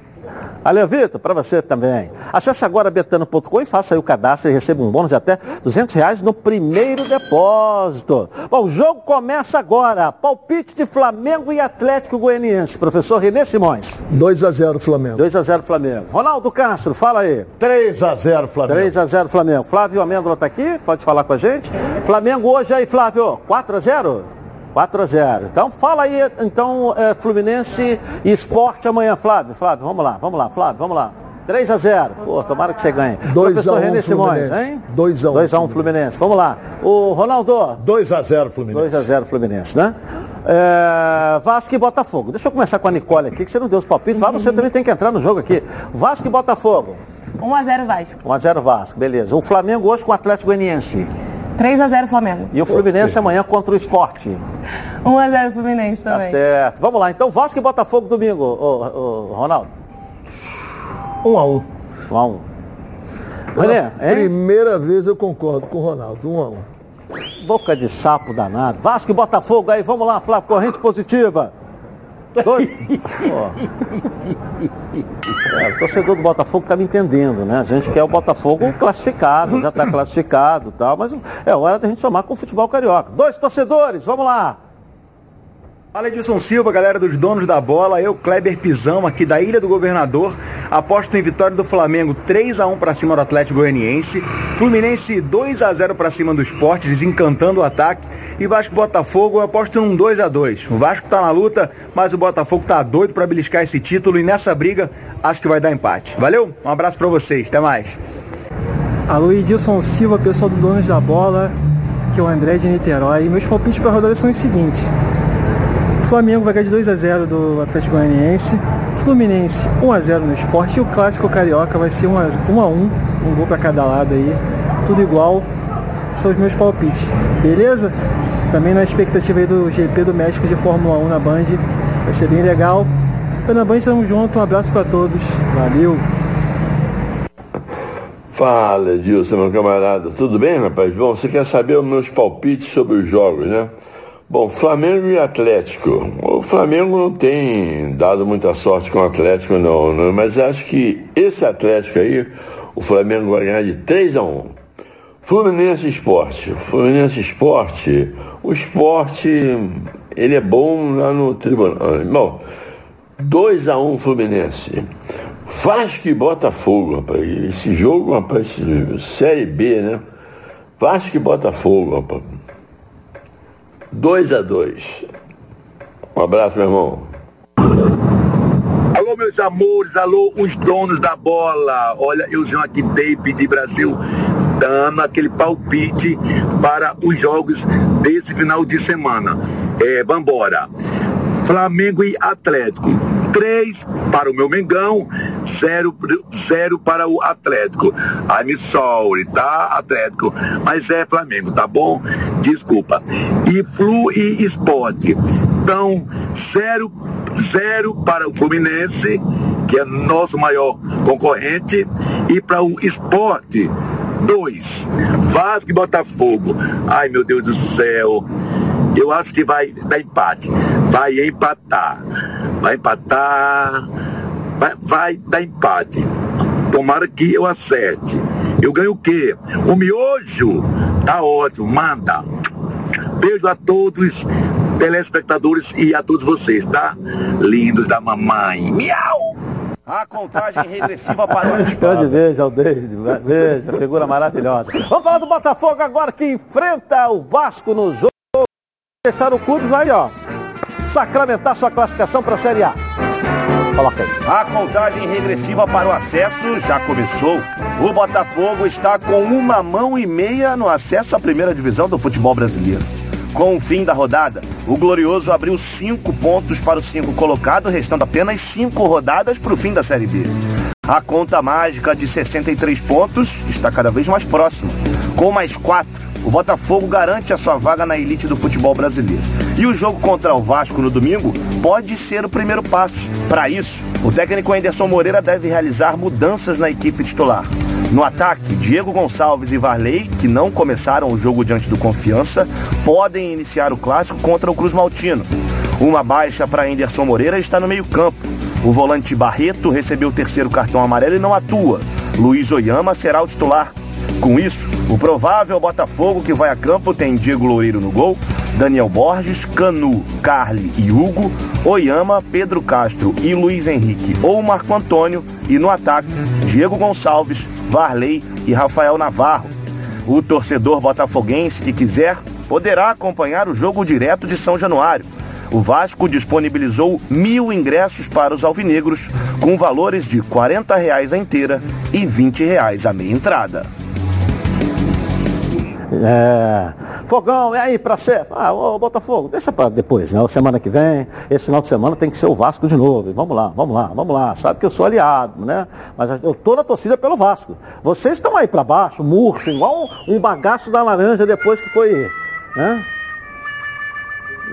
Speaker 1: Valeu, Vitor, para você também. Acesse agora betano.com e faça aí o cadastro e receba um bônus de até 200 reais no primeiro depósito. Bom, o jogo começa agora. Palpite de Flamengo e Atlético Goianiense. Professor Renê Simões.
Speaker 2: 2 a 0 Flamengo.
Speaker 1: 2 a 0 Flamengo. Ronaldo Castro, fala aí.
Speaker 3: 3 a 0 Flamengo.
Speaker 1: 3 a 0 Flamengo. Flávio Amêndola está aqui, pode falar com a gente. Flamengo hoje aí, Flávio, 4 a 0 4 a 0. Então fala aí, então, é, Fluminense e Esporte amanhã, Flávio. Flávio, vamos lá, vamos lá, Flávio, vamos lá. 3 a 0. Pô, tomara que você ganhe.
Speaker 2: 2 a 1 René Simões, hein? 2 a 1.
Speaker 1: 2 a 1 Fluminense. Vamos lá. O Ronaldo.
Speaker 3: 2 a 0 Fluminense.
Speaker 1: 2 a 0 Fluminense, né? É, Vasco e Botafogo. Deixa eu começar com a Nicole aqui, que você não deu os palpites. Lá você também tem que entrar no jogo aqui. Vasco e Botafogo.
Speaker 9: 1 a 0 Vasco.
Speaker 1: 1 a 0 Vasco, beleza. O Flamengo hoje com o Atlético Goianiense.
Speaker 9: 3 a 0 Flamengo.
Speaker 1: E o Fluminense amanhã contra o Esporte.
Speaker 9: 1 a 0 Fluminense também.
Speaker 1: Tá certo. Vamos lá, então Vasco e Botafogo domingo, ô, ô, Ronaldo.
Speaker 2: 1 a 1.
Speaker 1: 1 a 1.
Speaker 2: René, primeira vez eu concordo com o Ronaldo, 1 a 1.
Speaker 1: Boca de sapo danado. Vasco e Botafogo aí, vamos lá, Flávio, corrente positiva. Dois. É, o torcedor do Botafogo está me entendendo, né? A gente quer o Botafogo classificado, já está classificado tal, mas é hora da gente somar com o futebol carioca. Dois torcedores, vamos lá!
Speaker 14: Fala Edson Silva, galera dos donos da bola, eu Kleber Pisão aqui da Ilha do Governador, aposto em vitória do Flamengo 3 a 1 para cima do Atlético Goianiense, Fluminense 2 a 0 para cima do Sport, desencantando o ataque, e Vasco Botafogo eu aposto em um 2 a 2. O Vasco tá na luta, mas o Botafogo tá doido para beliscar esse título e nessa briga acho que vai dar empate. Valeu? Um abraço para vocês, até mais.
Speaker 15: Alô Edilson Silva, pessoal do Donos da Bola, que é o André de Niterói. Meus palpites para a rodada são os seguintes. Flamengo vai ganhar de 2 a 0 do Atlético Goianiense. Fluminense 1 a 0 no esporte. E o clássico carioca vai ser 1 a 1, 1, a 1 um gol para cada lado aí. Tudo igual. São os meus palpites. Beleza? Também na expectativa aí do GP do México de Fórmula 1 na Band. Vai ser bem legal. Então na Band tamo junto. Um abraço para todos. Valeu!
Speaker 16: Fala, Edilson, meu camarada. Tudo bem, rapaz? Bom, você quer saber os meus palpites sobre os jogos, né? Bom, Flamengo e Atlético. O Flamengo não tem dado muita sorte com o Atlético, não, não, mas acho que esse Atlético aí, o Flamengo vai ganhar de 3 a 1. Fluminense Esporte. Fluminense Esporte, o esporte, ele é bom lá no tribunal. Bom, 2 a 1 Fluminense. Vasco e Botafogo, rapaz. Esse jogo, rapaz, Série B, né? Vasco e Botafogo, rapaz. 2 a 2 Um abraço, meu irmão.
Speaker 17: Alô, meus amores, alô, os donos da bola. Olha, eu aqui, David Brasil, dando aquele palpite para os jogos desse final de semana. É, vambora. Flamengo e Atlético. 3 para o meu Mengão, 0, 0 para o Atlético. I'm sorry, tá, Atlético? Mas é Flamengo, tá bom? Desculpa. E Flu e Esporte. Então, 0 0 para o Fluminense, que é nosso maior concorrente, e para o Esporte, 2. Vasco e Botafogo. Ai, meu Deus do céu. Eu acho que vai dar empate. Vai empatar. Vai empatar. Vai, vai dar empate. Tomara que eu acerte. Eu ganho o quê? O miojo? Tá ótimo, manda. Beijo a todos, telespectadores e a todos vocês, tá? Lindos da mamãe. Miau!
Speaker 18: A contagem regressiva para o
Speaker 1: Pode ver, já o David, veja, figura maravilhosa. Vamos falar do Botafogo agora que enfrenta o Vasco no jogo. Deixar o clube vai, ó, sacramentar sua classificação para a Série A. Coloca aí.
Speaker 18: A contagem regressiva para o acesso já começou. O Botafogo está com uma mão e meia no acesso à primeira divisão do futebol brasileiro. Com o fim da rodada, o Glorioso abriu cinco pontos para o cinco colocado, restando apenas cinco rodadas para o fim da Série B. A conta mágica de 63 pontos está cada vez mais próxima. Com mais quatro, o Botafogo garante a sua vaga na elite do futebol brasileiro. E o jogo contra o Vasco no domingo pode ser o primeiro passo. Para isso, o técnico Anderson Moreira deve realizar mudanças na equipe titular. No ataque, Diego Gonçalves e Varley, que não começaram o jogo diante do Confiança, podem iniciar o clássico contra o Cruz Maltino. Uma baixa para Anderson Moreira está no meio-campo. O volante Barreto recebeu o terceiro cartão amarelo e não atua. Luiz Oyama será o titular. Com isso, o provável Botafogo que vai a campo tem Diego Loureiro no gol, Daniel Borges, Canu, Carli e Hugo, Oyama, Pedro Castro e Luiz Henrique ou Marco Antônio e no ataque, Diego Gonçalves, Varley e Rafael Navarro. O torcedor botafoguense que quiser poderá acompanhar o jogo direto de São Januário. O Vasco disponibilizou mil ingressos para os alvinegros, com valores de 40 reais a inteira e 20 reais a meia entrada.
Speaker 1: É. Fogão, e aí, pra ser? Ah, ô, Botafogo, deixa pra depois, né? Semana que vem, esse final de semana tem que ser o Vasco de novo. Vamos lá, vamos lá, vamos lá. Sabe que eu sou aliado, né? Mas eu tô na torcida pelo Vasco. Vocês estão aí pra baixo, murcho, igual um, um bagaço da laranja depois que foi, né?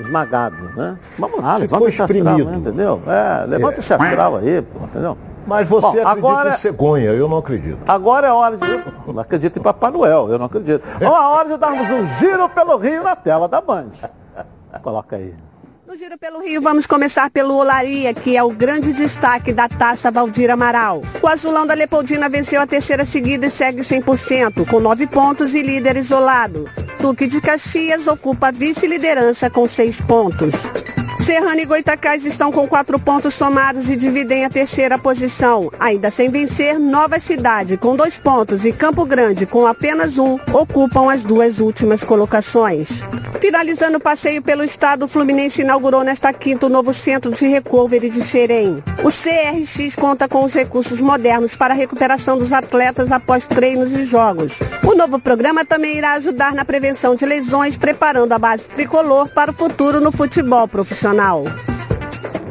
Speaker 1: Esmagado, né? Vamos lá, levanta esse astral, né? entendeu? É, levanta
Speaker 3: É.
Speaker 1: esse astral aí, pô, entendeu?
Speaker 3: Mas você
Speaker 1: Bom,
Speaker 3: acredita
Speaker 1: agora-
Speaker 3: em cegonha, eu não acredito.
Speaker 1: Agora é hora de. Eu não acredito em Papai Noel, eu não acredito. Bom, a hora de darmos um giro pelo Rio na tela da Band. Coloca aí.
Speaker 19: No Giro pelo Rio, vamos começar pelo Olaria, que é o grande destaque da taça Valdir Amaral. O azulão da Leopoldina venceu a terceira seguida e segue 100%, com nove pontos e líder isolado. Duque de Caxias ocupa a vice-liderança com seis pontos. Serrano e Goitacás estão com quatro pontos somados e dividem a terceira posição. Ainda sem vencer, Nova Cidade com dois pontos e Campo Grande com apenas um ocupam as duas últimas colocações. Finalizando o passeio pelo estado, o Fluminense inaugurou nesta quinta o novo centro de recovery de Xerém. O CRX conta com os recursos modernos para a recuperação dos atletas após treinos e jogos. O novo programa também irá ajudar na prevenção de lesões, preparando a base tricolor para o futuro no futebol profissional.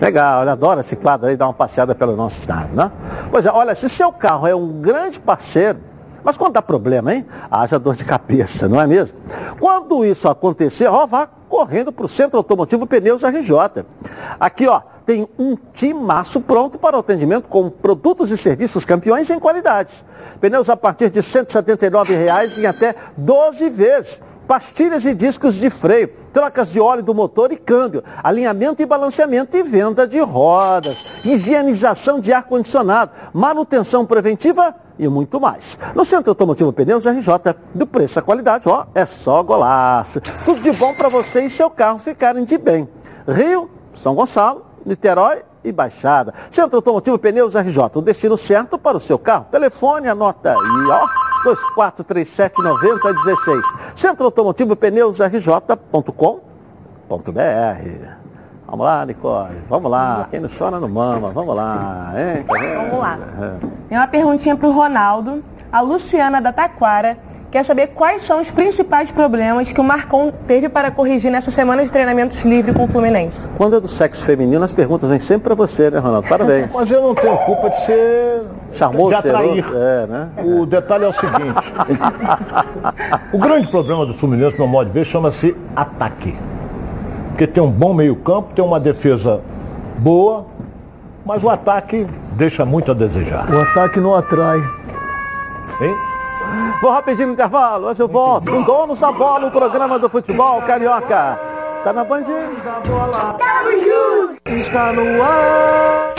Speaker 1: Legal, eu adoro esse quadro aí, dar uma passeada pelo nosso estado, né? Pois é, olha, se seu carro é um grande parceiro, mas quando dá problema, hein? Haja dor de cabeça, não é mesmo? Quando isso acontecer, ó, vá correndo para o Centro Automotivo Pneus RJ. Aqui, ó, tem um timaço pronto para o atendimento com produtos e serviços campeões em qualidades. Pneus a partir de R$ 179,00 em até 12 vezes pastilhas e discos de freio, trocas de óleo do motor e câmbio, alinhamento e balanceamento e venda de rodas, higienização de ar-condicionado, manutenção preventiva e muito mais. No Centro Automotivo Pneus RJ, do preço à qualidade, ó, é só golaço. Tudo de bom para você e seu carro ficarem de bem. Rio, São Gonçalo, Niterói e Baixada. Centro Automotivo Pneus RJ, o destino certo para o seu carro. Telefone, anota aí, ó. 2437-9016. Centro Automotivo Pneus RJ.com.br. Vamos lá, Nicole. Vamos lá. Quem não chora não mama. Vamos lá. Hein? Tá
Speaker 9: Vamos lá. Tem uma perguntinha para o Ronaldo. A Luciana da Taquara quer saber quais são os principais problemas que o Marcon teve para corrigir nessa semana de treinamentos livre com o Fluminense.
Speaker 1: Quando é do sexo feminino, as perguntas vêm sempre para você, né, Ronaldo? Parabéns.
Speaker 3: Mas eu não tenho culpa de ser.
Speaker 1: Charmoso,
Speaker 3: de atrair.
Speaker 1: é, né?
Speaker 3: O detalhe é o seguinte: o grande problema do Fluminense, no modo de ver, chama-se ataque. Porque tem um bom meio-campo, tem uma defesa boa, mas o ataque deixa muito a desejar.
Speaker 2: O ataque não atrai.
Speaker 3: Hein?
Speaker 1: Vou rapidinho no intervalo, hoje eu volto. Com donos da bola, o programa do futebol carioca. Tá na Band?
Speaker 2: Está no ar.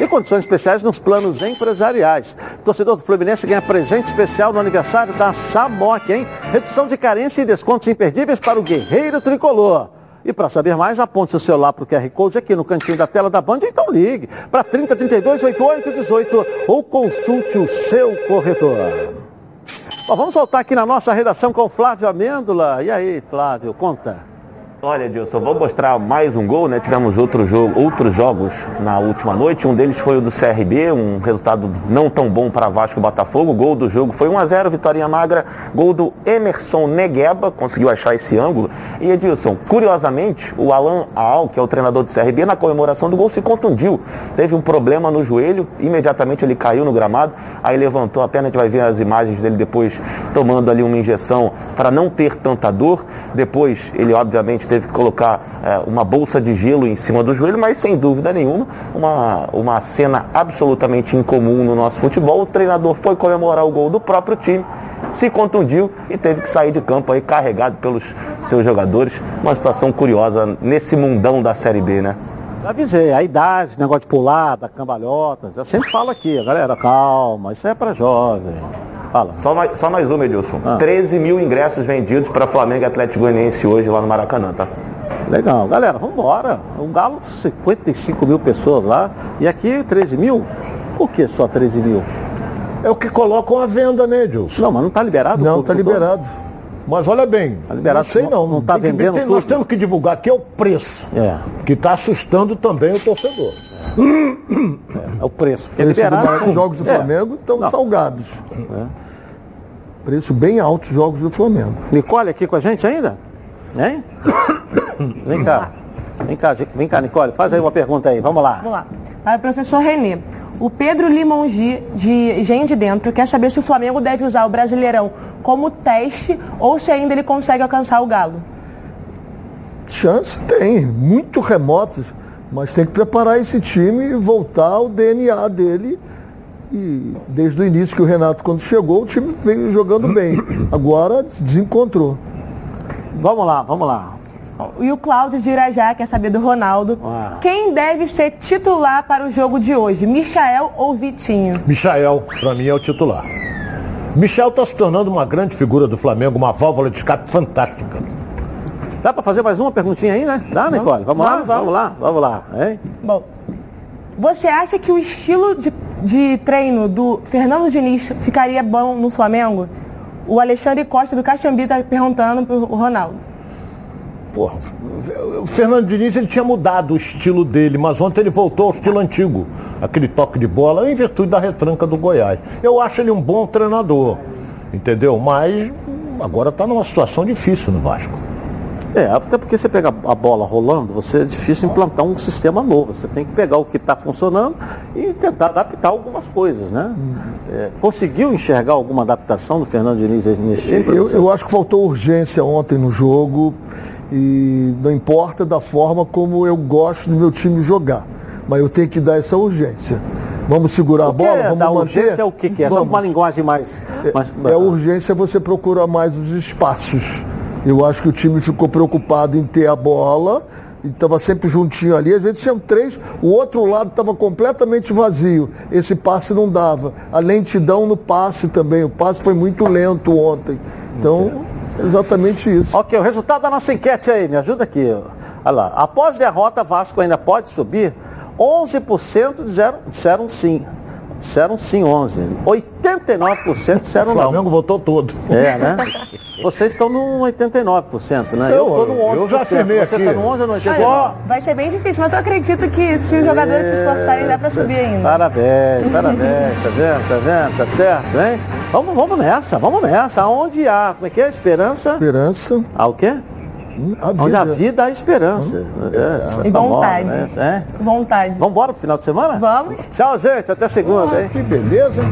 Speaker 1: e condições especiais nos planos empresariais. Torcedor do Fluminense ganha presente especial no aniversário da Samok, hein? Redução de carência e descontos imperdíveis para o guerreiro tricolor. E para saber mais, aponte seu celular para o QR Code aqui no cantinho da tela da Band, então ligue para 30 32 88 18 ou consulte o seu corretor. Bom, vamos voltar aqui na nossa redação com o Flávio Amêndola. E aí, Flávio, conta.
Speaker 5: Olha, Edilson, vou mostrar mais um gol, né? Tivemos outro jogo, outros jogos na última noite. Um deles foi o do CRB, um resultado não tão bom para Vasco e Botafogo. O gol do jogo foi 1 a 0 vitória magra. Gol do Emerson Negueba, conseguiu achar esse ângulo. E Edilson, curiosamente, o Alan Al, que é o treinador do CRB, na comemoração do gol se contundiu. Teve um problema no joelho, imediatamente ele caiu no gramado, aí levantou a perna, a gente vai ver as imagens dele depois tomando ali uma injeção para não ter tanta dor. Depois ele, obviamente, teve que colocar é, uma bolsa de gelo em cima do joelho, mas sem dúvida nenhuma, uma, uma cena absolutamente incomum no nosso futebol. O treinador foi comemorar o gol do próprio time, se contundiu e teve que sair de campo aí carregado pelos seus jogadores. Uma situação curiosa nesse mundão da Série B, né?
Speaker 1: Já avisei, a idade, negócio de pular, da cambalhota, já sempre falo aqui, galera, calma, isso é pra jovem. Fala.
Speaker 5: Só mais, só mais uma, Edilson.
Speaker 1: Ah.
Speaker 5: 13 mil ingressos vendidos para Flamengo e Atlético Goianiense hoje lá no Maracanã, tá?
Speaker 1: Legal, galera, vamos embora. O Galo, 55 mil pessoas lá, e aqui 13 mil? Por que só 13 mil?
Speaker 3: É o que colocam à venda, né, Edilson?
Speaker 1: Não, mas não está liberado?
Speaker 3: Não, está
Speaker 1: todo?
Speaker 3: liberado. Mas olha bem,
Speaker 1: Tá liberado,
Speaker 3: não sei não.
Speaker 1: não tá
Speaker 3: que ver,
Speaker 1: vendendo
Speaker 3: tem-
Speaker 1: tudo?
Speaker 3: Nós temos que divulgar aqui é o preço,
Speaker 1: É,
Speaker 3: que está assustando também o torcedor.
Speaker 1: É o preço. Porque
Speaker 2: Preço do
Speaker 1: liberado, sim.
Speaker 2: jogos do
Speaker 1: É.
Speaker 2: Flamengo estão
Speaker 1: Não.
Speaker 2: salgados.
Speaker 1: É.
Speaker 2: Preço bem alto os jogos do Flamengo.
Speaker 1: Nicole aqui com a gente ainda? Hein? Vem cá. Vem cá, vem cá, Nicole, faz aí uma pergunta aí, vamos lá.
Speaker 9: Vamos lá. Para o professor Renê. O Pedro Limongi, de Engenho de Dentro, quer saber se o Flamengo deve usar o Brasileirão como teste ou se ainda ele consegue alcançar o Galo.
Speaker 2: Chance tem, muito remotas, mas tem que preparar esse time e voltar ao DNA dele. E desde o início que o Renato, quando chegou, o time veio jogando bem. Agora desencontrou.
Speaker 1: Vamos lá, vamos lá.
Speaker 9: E o Cláudio de Irajá quer saber do Ronaldo.
Speaker 1: Ah.
Speaker 9: Quem deve ser titular para o jogo de hoje, Michael ou Vitinho?
Speaker 3: Michael, para mim, é o titular. Michel está se tornando uma grande figura do Flamengo, uma válvula de escape fantástica.
Speaker 1: Dá para fazer mais uma perguntinha aí, né? Dá, Nicole? Vamos, lá?
Speaker 9: Vamos, vamos.
Speaker 1: Vamos lá, vamos lá. Hein?
Speaker 9: Bom, você acha que o estilo de, de treino do Fernando Diniz ficaria bom no Flamengo? O Alexandre Costa do Caxambi está perguntando para o Ronaldo.
Speaker 3: Porra, o Fernando Diniz ele tinha mudado o estilo dele, mas ontem ele voltou ao estilo antigo, aquele toque de bola, em virtude da retranca do Goiás. Eu acho ele um bom treinador, entendeu? Mas agora está numa situação difícil no Vasco.
Speaker 1: É, até porque você pega a bola rolando, você é difícil implantar um sistema novo. Você tem que pegar o que está funcionando e tentar adaptar algumas coisas, né? É, conseguiu enxergar alguma adaptação do Fernando Diniz nesse time?
Speaker 2: Eu, eu acho que faltou urgência ontem no jogo e não importa da forma como eu gosto do meu time jogar, mas eu tenho que dar essa urgência. Vamos segurar a bola,
Speaker 1: é
Speaker 2: vamos
Speaker 1: da
Speaker 2: manter.
Speaker 1: urgência é o que, que é? Só
Speaker 2: Vamos.
Speaker 1: uma linguagem mais... mais...
Speaker 2: É a urgência você procurar mais os espaços. Eu acho que o time ficou preocupado em ter a bola e estava sempre juntinho ali. Às vezes tinham três, o outro lado estava completamente vazio. Esse passe não dava. A lentidão no passe também. O passe foi muito lento ontem. Então, exatamente isso.
Speaker 1: Ok, o resultado da nossa enquete aí, me ajuda aqui. Olha lá. Após derrota, Vasco ainda pode subir? 11% disseram, disseram sim. Disseram sim, 11. 89% disseram
Speaker 3: O
Speaker 1: não.
Speaker 3: Flamengo votou todo.
Speaker 1: É, né? Vocês estão no 89%, né?
Speaker 3: Eu-
Speaker 1: tô no 11%.
Speaker 3: eu já afirmei
Speaker 1: Você
Speaker 3: aqui.
Speaker 1: está no 11 ou no 89%?
Speaker 9: Olha, vai ser bem difícil, mas eu acredito que se os jogadores se esforçarem, dá para subir ainda.
Speaker 1: Parabéns, parabéns, tá vendo, tá vendo, tá certo, hein? Vamos, vamos nessa, vamos nessa. Aonde há, como é que é? Esperança?
Speaker 2: Esperança.
Speaker 1: Há o quê?
Speaker 2: A
Speaker 1: Onde a
Speaker 2: vida.
Speaker 1: vida há esperança. É, essa
Speaker 9: E
Speaker 1: tá
Speaker 9: vontade.
Speaker 1: moda, né? É.
Speaker 9: Vontade.
Speaker 1: Vamos embora pro final de semana?
Speaker 9: Vamos.
Speaker 1: Tchau, gente. Até segunda, hein?
Speaker 2: Que beleza.